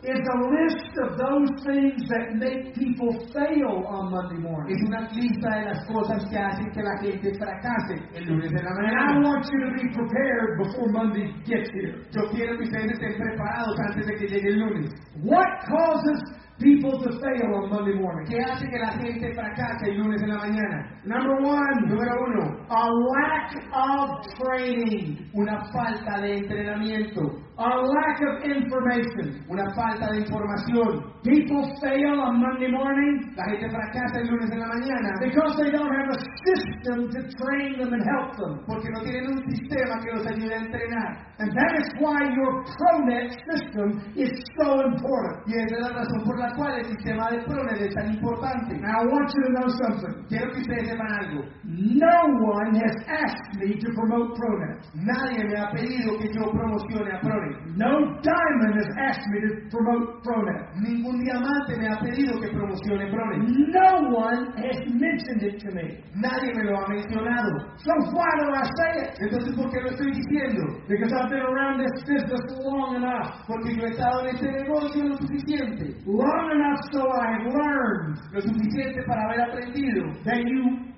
is a list of those things that make people fail on Monday morning. es una lista de las cosas que hacen que la gente fracase el lunes en la And I mañana. want you to be prepared before Monday gets here. Yo quiero que ustedes estén preparados antes de que llegue el lunes. What causes people to fail on Monday morning? ¿Qué hace que la gente fracase el lunes en la mañana? Number one, Número uno, a lack of training, una falta de entrenamiento, a lack of information. una falta de información. People fail on Monday morning La gente fracasa el lunes en la mañana because they don't have a system to train them and help them. porque no tienen un sistema que los ayude a entrenar. And that is why your ProNet system is so important. Y esa es la razón por la cual el sistema de PRONET es tan importante. Now, I want you to know something. Quiero que ustedes sepan algo. No one has asked me to promote ProNet. Nadie me ha pedido que yo promocione a PRONET. No diamond has asked me to promote ProNet. Ningún diamante me ha pedido que promocione PRONET. No one has mentioned it to me. Nadie me lo ha mencionado. So why do I say it? Entonces, ¿por qué lo estoy diciendo? Because I've been around this business long enough. Porque yo he estado en este negocio lo suficiente. Long enough so I've learned Lo suficiente para haber aprendido that you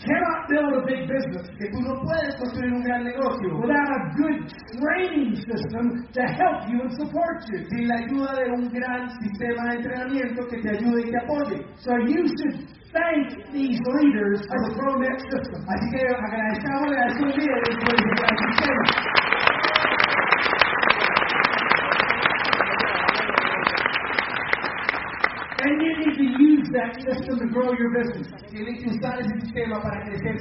cannot build a big business que tú no puedes construir un gran negocio without a good training system to help you and support you. sin la ayuda de un gran sistema de entrenamiento que te ayude y te apoye. So you should thank these leaders for the ProNet system. Así que agradezcámosle a esos líderes por el gran sistema. And you need to use that system to grow your business. Que usar ese sistema para crecer.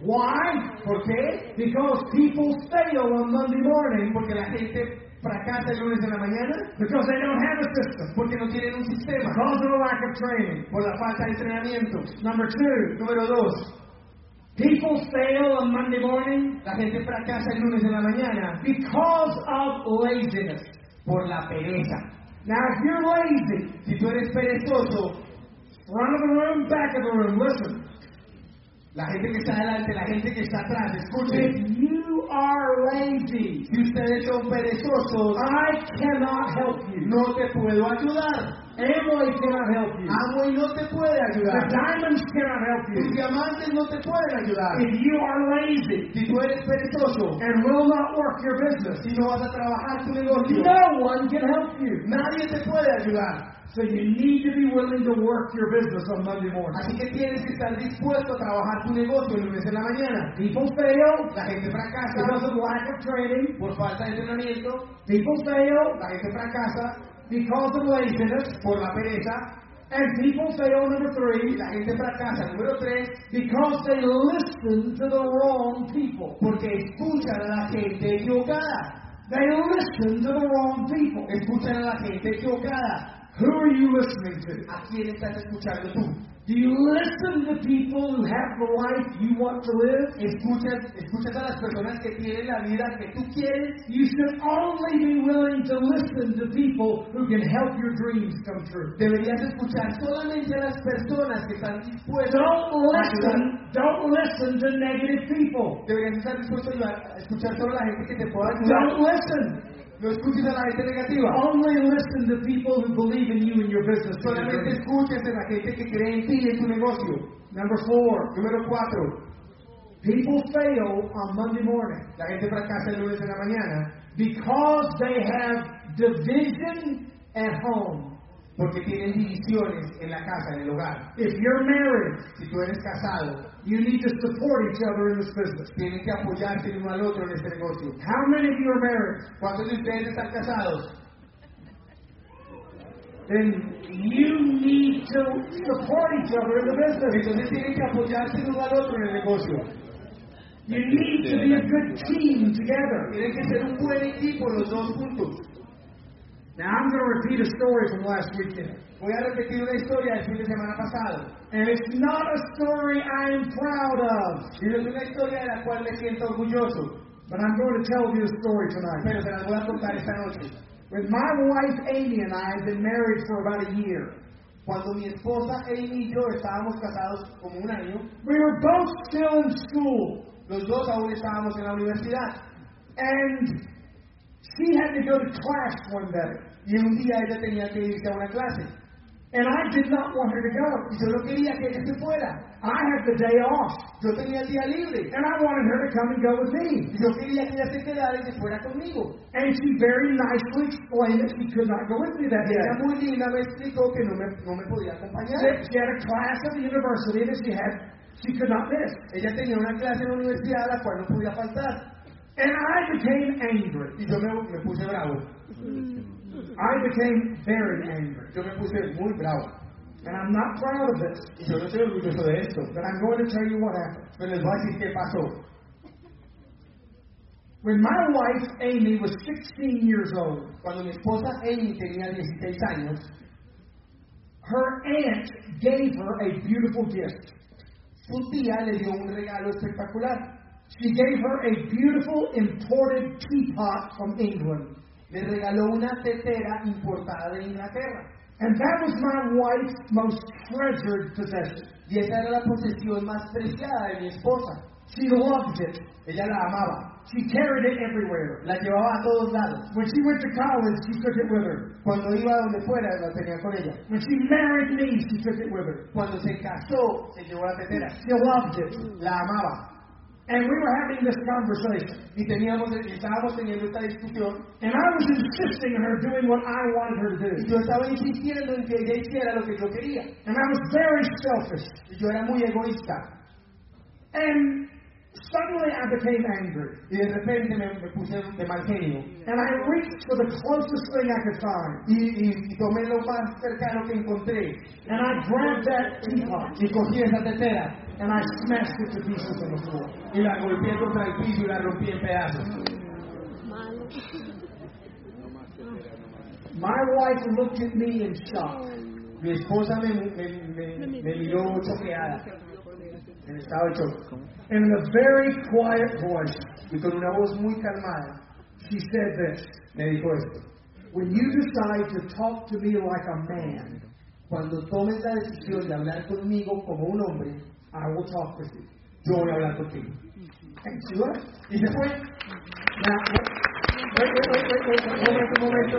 Why? ¿Por qué? Because people fail on Monday morning Porque la gente fracasa el lunes en la mañana because they don't have a system, porque no tienen un sistema, because of a lack of training. por la falta de entrenamiento. Number two, Número dos, people fail on Monday morning la gente fracasa el lunes en la mañana because of laziness. por la pereza. Now, if you're lazy, Si tú eres perezoso, front of the room, back of the room, listen. la gente que está adelante, la gente que está atrás, escuchen. If you are lazy, Si ustedes son perezosos, I cannot help you. no te puedo ayudar. Emily cannot help you. Amo y no te puede The ayudar. diamonds cannot help Tus you. diamantes no te pueden ayudar. If you are lazy Si tú eres perezoso and will not work your business, y no vas a trabajar tu negocio, no one can help you. nadie te puede ayudar. So you need to be willing to work your business on Monday morning. Así que tienes que estar dispuesto a trabajar tu negocio el lunes en la mañana. People fail La gente fracasa because of lack of training. por falta de entrenamiento, People fail la gente fracasa because of laziness. por la pereza And people fail, number y three, la gente fracasa, número tres, because they listen to the wrong people. porque escuchan a la gente equivocada. They listen to the wrong people. Escuchan a la gente equivocada. Who are you listening to? ¿A quién estás escuchando tú? Do you listen to people who have the life you want to live? Escuchas, escuchas a las personas que tienen la vida que tú quieres. You should only be willing to listen to people who can help your dreams come true. Deberías escuchar solamente a las personas que están dispuestas Don't listen, don't listen to negative people. Deberías estar dispuesto a escuchar solo a la gente que te pueda ayudar. Don't listen. No escuches a la gente negativa. Only listen to people who believe in you and your business. Solamente escuches a la gente que cree en ti y en tu negocio. Number four, Número cuatro. people fail on Monday morning La gente fracasa el lunes en la mañana because they have division at home. Porque tienen divisiones en la casa, en el hogar. If you're married, Si tú eres casado, you need to support each other in this business. tienen que apoyarse el uno al otro en este negocio. How many of you are married? ¿Cuántos de ustedes están casados? Then you need to support each other in the business. Entonces tienen que apoyarse el uno al otro en el negocio. You need to be a good team together. Tienen que ser un buen equipo los dos juntos. Now I'm going to repeat a story from last weekend. Voy a repetir una historia del fin de semana pasado. And it's not a story I am proud of, Y no es una historia de la cual me siento orgulloso, but I'm going to tell you the story tonight. pero se las voy a contar esta noche. When my wife Amy and I have been married for about a year, Cuando mi esposa Amy y yo estábamos casados como un año, we were both still in school, los dos aún estábamos en la universidad. and she had to go to class one day, Y un día ella tenía que irse a una clase. and I did not want her to go. Y yo no quería que ella se fuera. I had the day off, Yo tenía el día libre. and I wanted her to come and go with me. Y yo quería que ella se quedara y se fuera conmigo. And she very nicely explained that she could not go with me that Y ella day. muy linda me explicó que no me, no me podía acompañar. That She had a class at the university that she had she could not miss. Ella tenía una clase en la universidad a la cual no podía faltar. And I became angry. Y yo me, me puse bravo. Mm. I became very angry. Yo me puse muy bravo. And I'm not proud of this, Y yo no estoy orgulloso de esto. but I'm going to tell you what happened. Pero les voy a decir qué pasó. When my wife Amy was 16 years old, Cuando mi esposa Amy tenía 16 años, her aunt gave her a beautiful gift. su tía le dio un regalo espectacular. She gave her a beautiful imported teapot from England. Le regaló una tetera importada de Inglaterra. And that was my wife's most treasured possession. Y esa era la posesión más preciada de mi esposa. She loved it. Ella la amaba. She carried it everywhere. La llevaba a todos lados. When she went to college, she took it with her. Cuando iba a donde fuera, la tenía con ella. When she married me, she took it with her. Cuando se casó, se llevó la tetera. She loved it. La amaba. And we were having this conversation. Y teníamos, estábamos teniendo esta discusión. And I was insisting on her doing what I wanted her to do. Y yo estaba insistiendo en que ella hiciera lo que yo quería. And I was very selfish. Y yo era muy egoísta. And suddenly I became angry. Y de repente me, me puse de mal genio. And I reached for the closest thing I could find. Y, y, y tomé lo más cercano que encontré. And I grabbed that teapot Y cogí esa tetera. and I smashed it to pieces on the floor. Y la golpeé contra el piso y la rompí en pedazos. My wife looked at me in shock. Mi esposa me, me, me, me miró choqueada. En estado de shock. And in a very quiet voice, Y con una voz muy calmada she said this me dijo esto. When you decide to talk to me like a man, Cuando tomes la decisión de hablar conmigo como un hombre, I will talk with you. yo voy a hablar contigo. And she left. Y se fue. Now, wait, wait, wait, wait, wait, wait, Un momento, un momento.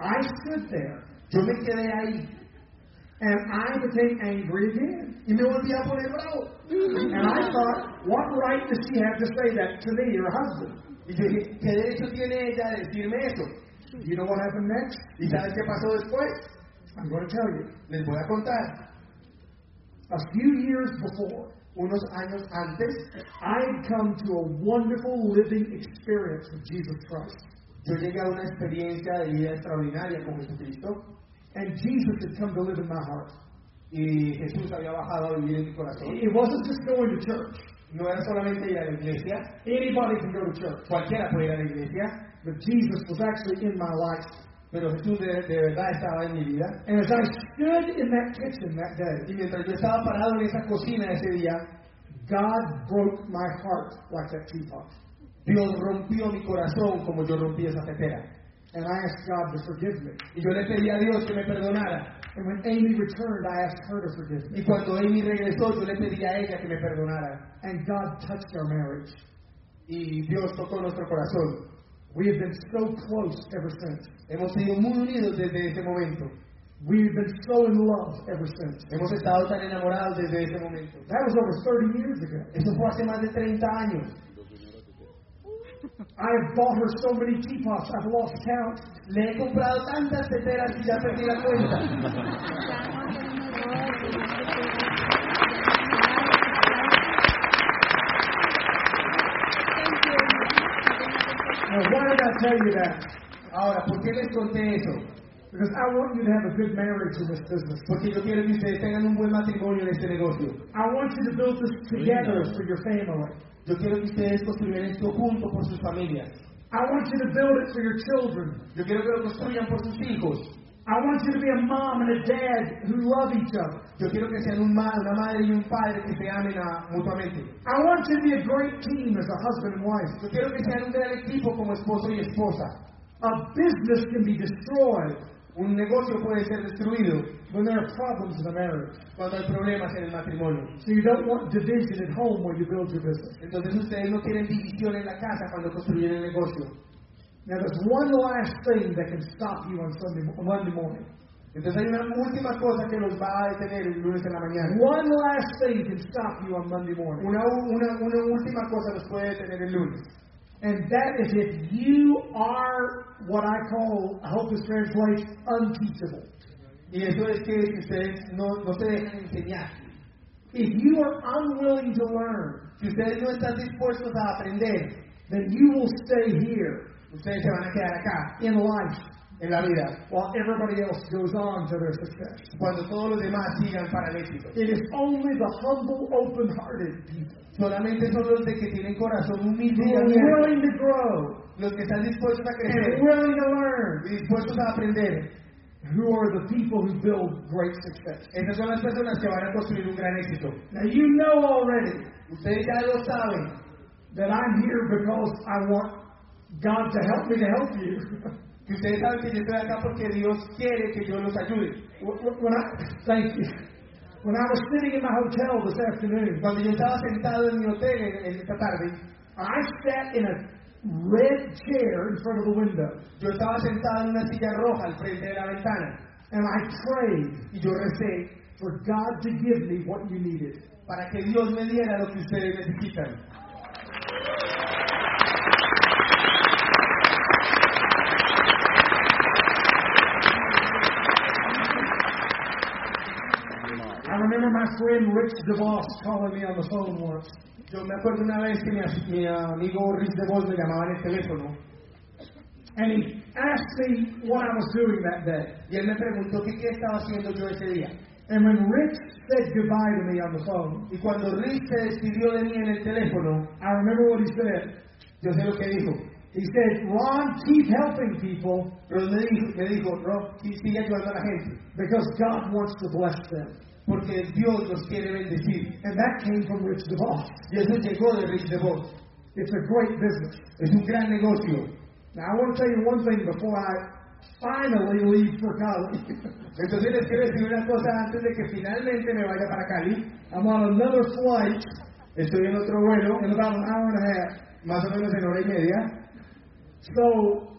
I stood there Yo me quedé ahí and I became angry again. y me volví a poner bravo. And I thought, what right does she have to say that to me, your husband? Y yo dije, ¿qué derecho tiene ella a decirme eso? You know what happened next? ¿Y sabes qué pasó después? I'm going to tell you. Les voy a contar. A few years before, Unos años antes, I had come to a wonderful living experience with Jesus Christ. yo llegué a una experiencia de vida extraordinaria con Jesucristo And Jesus had come to live in my heart. y Jesús había bajado a vivir en mi corazón. It wasn't just going to church. No era solamente ir a la iglesia, Anybody can go to church. cualquiera puede ir a la iglesia, But Jesus was actually in my life. pero Jesús de, de verdad estaba en mi vida. And as I stood in that kitchen that day, Y mientras yo estaba parado en esa cocina ese día, God broke my heart like that teapot. Dios rompió mi corazón como yo rompí esa tetera. And I asked God to forgive me. Y yo le pedí a Dios que me perdonara. And when Amy returned, I asked her to forgive me. Y cuando Amy regresó, yo le pedí a ella que me perdonara. And God touched our marriage. Y Dios tocó nuestro corazón. We have been so close ever since. Hemos sido muy unidos desde ese momento. We've been so in love ever since. Hemos estado tan enamorados desde ese momento. That was over 30 years ago. Eso fue hace más de 30 años. I have bought her so many teapots, I've lost count. Le he comprado tantas teteras y ya perdí la cuenta. Now, why did I tell you that? Ahora, ¿por qué les conté eso? Because I want you to have a good marriage in this business. Porque yo quiero que ustedes tengan un buen matrimonio en este negocio. I want you to build this together for your family. Yo quiero que ustedes construyan esto junto por sus familias. I want you to build it for your children. Yo quiero que lo construyan por sus hijos. I want you to be a mom and a dad who love each other. Yo quiero que sean un ma- una madre y un padre que se amen a- mutuamente. I want you to be a great team as a husband and wife. Yo quiero que sean un gran equipo como esposo y esposa. A business can be destroyed Un negocio puede ser destruido when there are problems in a marriage. cuando hay problemas en el matrimonio. So you don't want division at home when you build your business. Entonces ustedes no quieren división en la casa cuando construyen el negocio. Now there's one last thing that can stop you on Sunday on Monday morning. Entonces hay una última cosa que los va a detener el lunes en la mañana. One last thing can stop you on Monday morning. Una, una, una última cosa los puede detener el lunes. And that is if you are what I call, I hope this translates, unteachable. Y eso es que ustedes no, no se dejan enseñar. If you are unwilling to learn, Si ustedes no están dispuestos a aprender, then you will stay here ustedes se van a quedar acá in life en la vida while everybody else goes on to their success. cuando todos los demás sigan para el éxito. It is only the humble, open-hearted people Solamente son los de que tienen corazón humilde who y are abierto, willing to grow los que están dispuestos a and crecer willing to learn, y dispuestos a aprender. who are the people who build great success. Esas son las personas que van a construir un gran éxito. Now you know already Ustedes ya lo saben, that I'm here because I want God to help me to help you. que ustedes saben que yo estoy acá porque Dios quiere que yo los ayude. when I thank you. When I was sitting in my hotel this afternoon, Cuando yo estaba sentado en mi hotel en, en esta tarde, I sat in a red chair in front of the window, yo estaba sentado en una silla roja al frente de la ventana and I prayed y yo recé for God to give me what you needed. para que Dios me diera lo que ustedes necesitan. My friend Rich DeVos calling me on the phone once, Yo me acuerdo una vez que mi, mi amigo Rich de Vos me llamaba en el teléfono and he asked me what I was doing that day. y él me preguntó qué estaba haciendo yo ese día. And when Rich said goodbye to me on the phone, Y cuando Rich se despidió de mí en el teléfono, I remember what he said. yo sé lo que dijo. He said, Ron, keep helping people Pero me dijo, me dijo, sí, sigue ayudando a la gente, because God wants to bless them. Porque Dios los quiere bendecir. And that came from Rich DeVos. Y eso llegó de Rich de Vos. It's a great business. Es un gran negocio. Now, I want to tell you one thing before I finally leave for college. Entonces les quiero decir una cosa antes de que finalmente me vaya para Cali. I'm on another flight Estoy en otro vuelo, in about an hour and a half. más o menos en hora y media. So,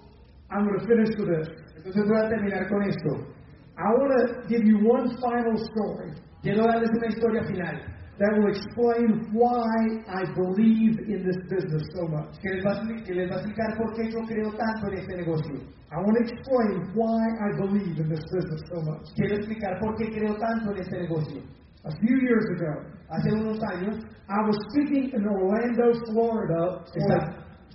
I'm going to finish with this. Entonces voy a terminar con esto. I want to give you one final story Quiero darles una historia final that will explain why I believe in this business so much. que les, va a, que les va a explicar por qué yo creo tanto en este negocio. I want to explain why I believe in this business so much. Quiero explicar por qué creo tanto en este negocio. A few years ago, Hace unos años I was speaking in Orlando, Florida, for,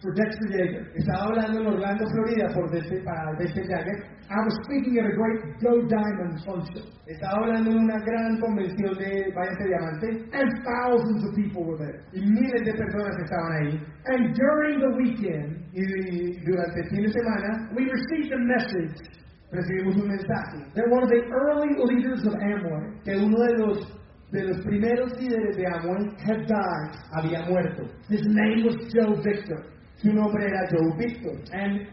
for Dexter Yager. estaba hablando en Orlando, Florida, por Dexter, para Dexter Jagger. I was speaking at a great Go Diamond function, Estaba hablando en una gran convención de Váyase Diamante and thousands of people were there. y miles de personas estaban ahí. And during the weekend, Y, y durante el fin de semana we received a message recibimos un mensaje that one of the early leaders of Amway que uno de los de los primeros líderes de Amway had died. había muerto. His name was Joe Victor. Su nombre era Joe Victor. And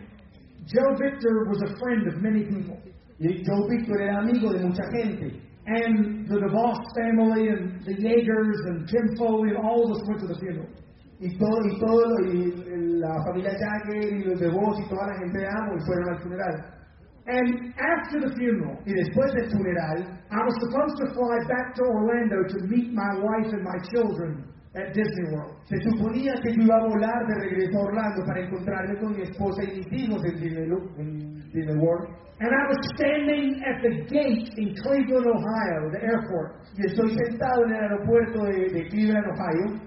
Joe Victor was a friend of many people. Y Joe Victor era amigo de mucha gente. And the DeVos family and the Yagers and Tim Foley and all of us went to the funeral. Y todo, y todo, y, la familia Jagger y los de Vos y toda la gente de Amway fueron al funeral. And after the funeral, Y después del funeral, I was supposed to fly back to Orlando to meet my wife and my children at Disney World. se suponía que yo iba a volar de regreso a Orlando para encontrarme con mi esposa y mis hijos en Disney, en Disney World. And I was standing at the gate in Cleveland, Ohio, the airport. Y estoy sentado en el aeropuerto de, de Cleveland, Ohio,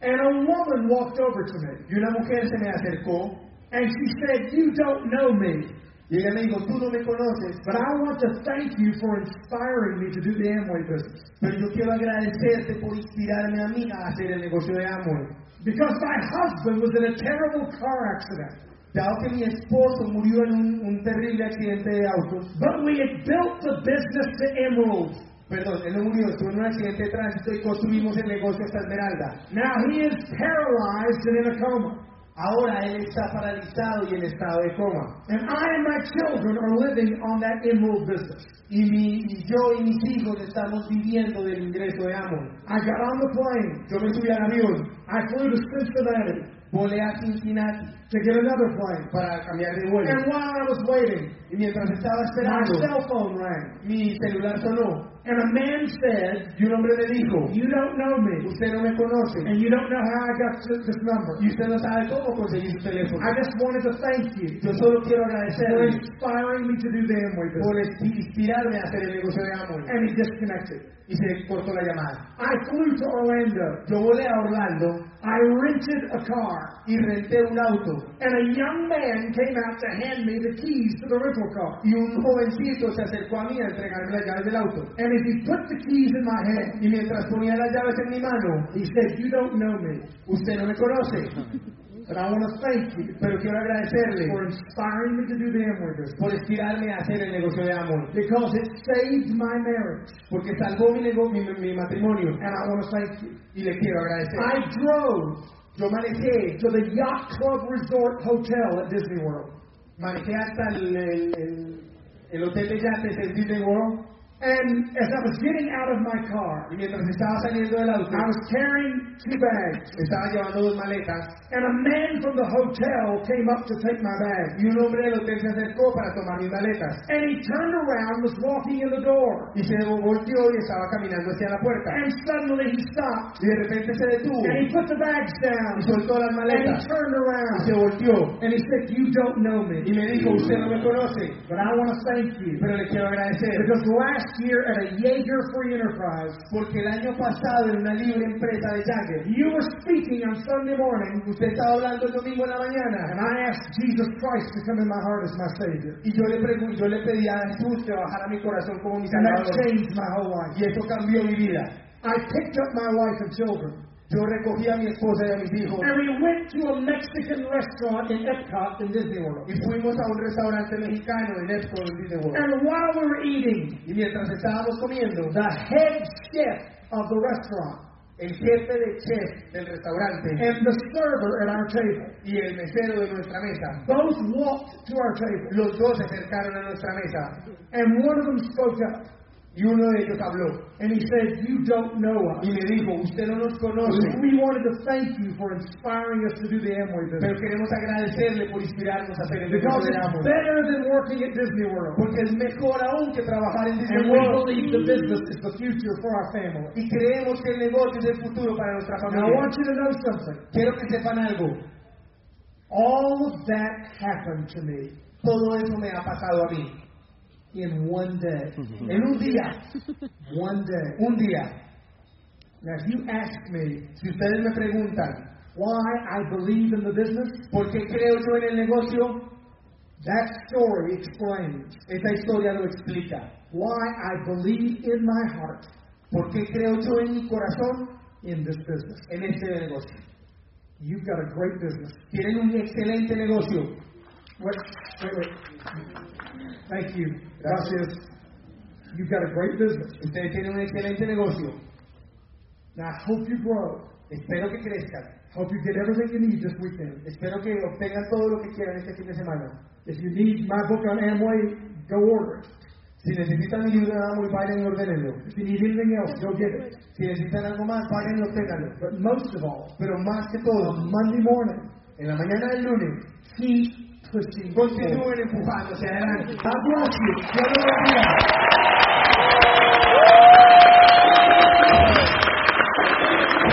And a woman walked over to me. y una mujer se me acercó And she said, You don't know me, y ella me dijo, tú no me conoces, but I want to thank you for inspiring me to do the Amway business. pero yo quiero agradecerte por inspirarme a mí a hacer el negocio de Amway. Because my husband was in a terrible car accident. Dado que mi esposo murió en un, un terrible accidente de autos, But we had built the business to emerald. perdón, él no murió, estuvo en un accidente de tránsito y construimos el negocio hasta Esmeralda. Now he is paralyzed and in a coma. Ahora él está paralizado y en estado de coma. And I and my children are living on that business. Y, mi, y yo y mis hijos estamos viviendo del ingreso de Amway. I got on the plane. Yo me subí al avión, I flew to Cincinnati volé a Cincinnati to get another plane. para cambiar de vuelo. And while I was waiting, Y mientras estaba my esperando, cell phone rang. mi celular sonó And a man said, y un hombre me dijo, You don't know me. usted no me conoce And you don't know how I got this number. y usted no sabe cómo conseguir su teléfono. I just wanted to thank you Yo solo quiero for agradecerle inspiring me to do the Amway por business. inspirarme a hacer el negocio de Amway. And he disconnected. Y se cortó la llamada. I flew to Orlando. Yo volé a Orlando I rented a car. y renté un auto And a young man came out to hand me the keys to the rental car. y un jovencito se acercó a mí a entregarme las llaves del auto. And as he put the keys in my hand, Y mientras ponía las llaves en mi mano, he said, You don't know me, usted no me conoce, but I want to thank you pero quiero agradecerle for inspiring me to do the business. por inspirarme a hacer el negocio de Amway. Because it saved my marriage. Porque salvó mi, mi, mi matrimonio And I want to thank you. y le quiero agradecer. I drove Yo manejé, to the Yacht Club Resort Hotel at Disney World. manejé hasta el, el, el- el hotel de yates en Disney World And as I was getting out of my car, y mientras estaba saliendo del auto, I was carrying two bags. estaba llevando dos maletas And a man from the hotel came up to take my bag. y un hombre del hotel se acercó para tomar mis maletas And he turned around, was walking in the door. y se volteó y estaba caminando hacia la puerta And suddenly he stopped. y de repente se detuvo And he put the bags y down. soltó las And he maletas turned y se around. volteó And he said, You don't know y me. me dijo, usted no me conoce, But I want to thank you. pero le quiero agradecer Because last year at a Yager Free Enterprise, porque el año pasado en una libre empresa de Jagger, you were speaking on Sunday morning. usted estaba hablando el domingo en la mañana, And I asked Jesus Christ to come in my heart as my Savior. y yo le pregun- yo le pedí a Jesús que bajara mi corazón como mi Salvador. And that changed my whole life. y eso cambió mi vida. I picked up my wife and children. Yo recogí a mi esposa y a mis hijos And we went to a Mexican restaurant in Epcot in Disney World. y fuimos a un restaurante mexicano en Epcot en Disney World. And while we were eating, Y mientras estábamos comiendo, the head chef of the restaurant el jefe de chef del restaurante and the server at our table y el mesero de nuestra mesa, both walked to our table. los dos se acercaron a nuestra mesa And one of them spoke up. Y uno de ellos habló And he said, You don't know us. y me dijo, usted no nos conoce, We wanted to thank you for inspiring us to do the Amway pero business. queremos agradecerle por inspirarnos a hacer el Because de it's Amway. better than working at Disney World. Porque es mejor aún que trabajar en Disney And we World. believe the business is the future for our family. Y creemos que el negocio es el futuro para nuestra Now, I familia. want you to know something. Quiero que sepan algo. All of that happened to me Todo eso me ha pasado a mí. In one day. En un día, One day. un día. Now, if you ask me Si ustedes me preguntan, why I believe in the business, ¿por qué creo yo en el negocio? that story explains Esta historia lo explica. why I believe in my heart ¿Por qué creo yo en mi corazón in this business. en este negocio? You've got a great business. Tienen un excelente negocio. Wait, wait, wait. Thank you. Gracias. You've got a great business. Ustedes tienen un excelente negocio. Now, I hope you grow. Espero que crezcan. Hope you get everything you need this weekend. Espero que obtengan todo lo que quieran este fin de semana. If you need my book on Amway, go order it. Si necesitan libro de Amway, vayan y ordénenlo. If you need anything else, go get it. Si necesitan algo más, vayan y obténganlo. But most of all, Pero más que todo, on Monday morning, en la mañana del lunes, keep Così. Con di due ne può fare, cioè.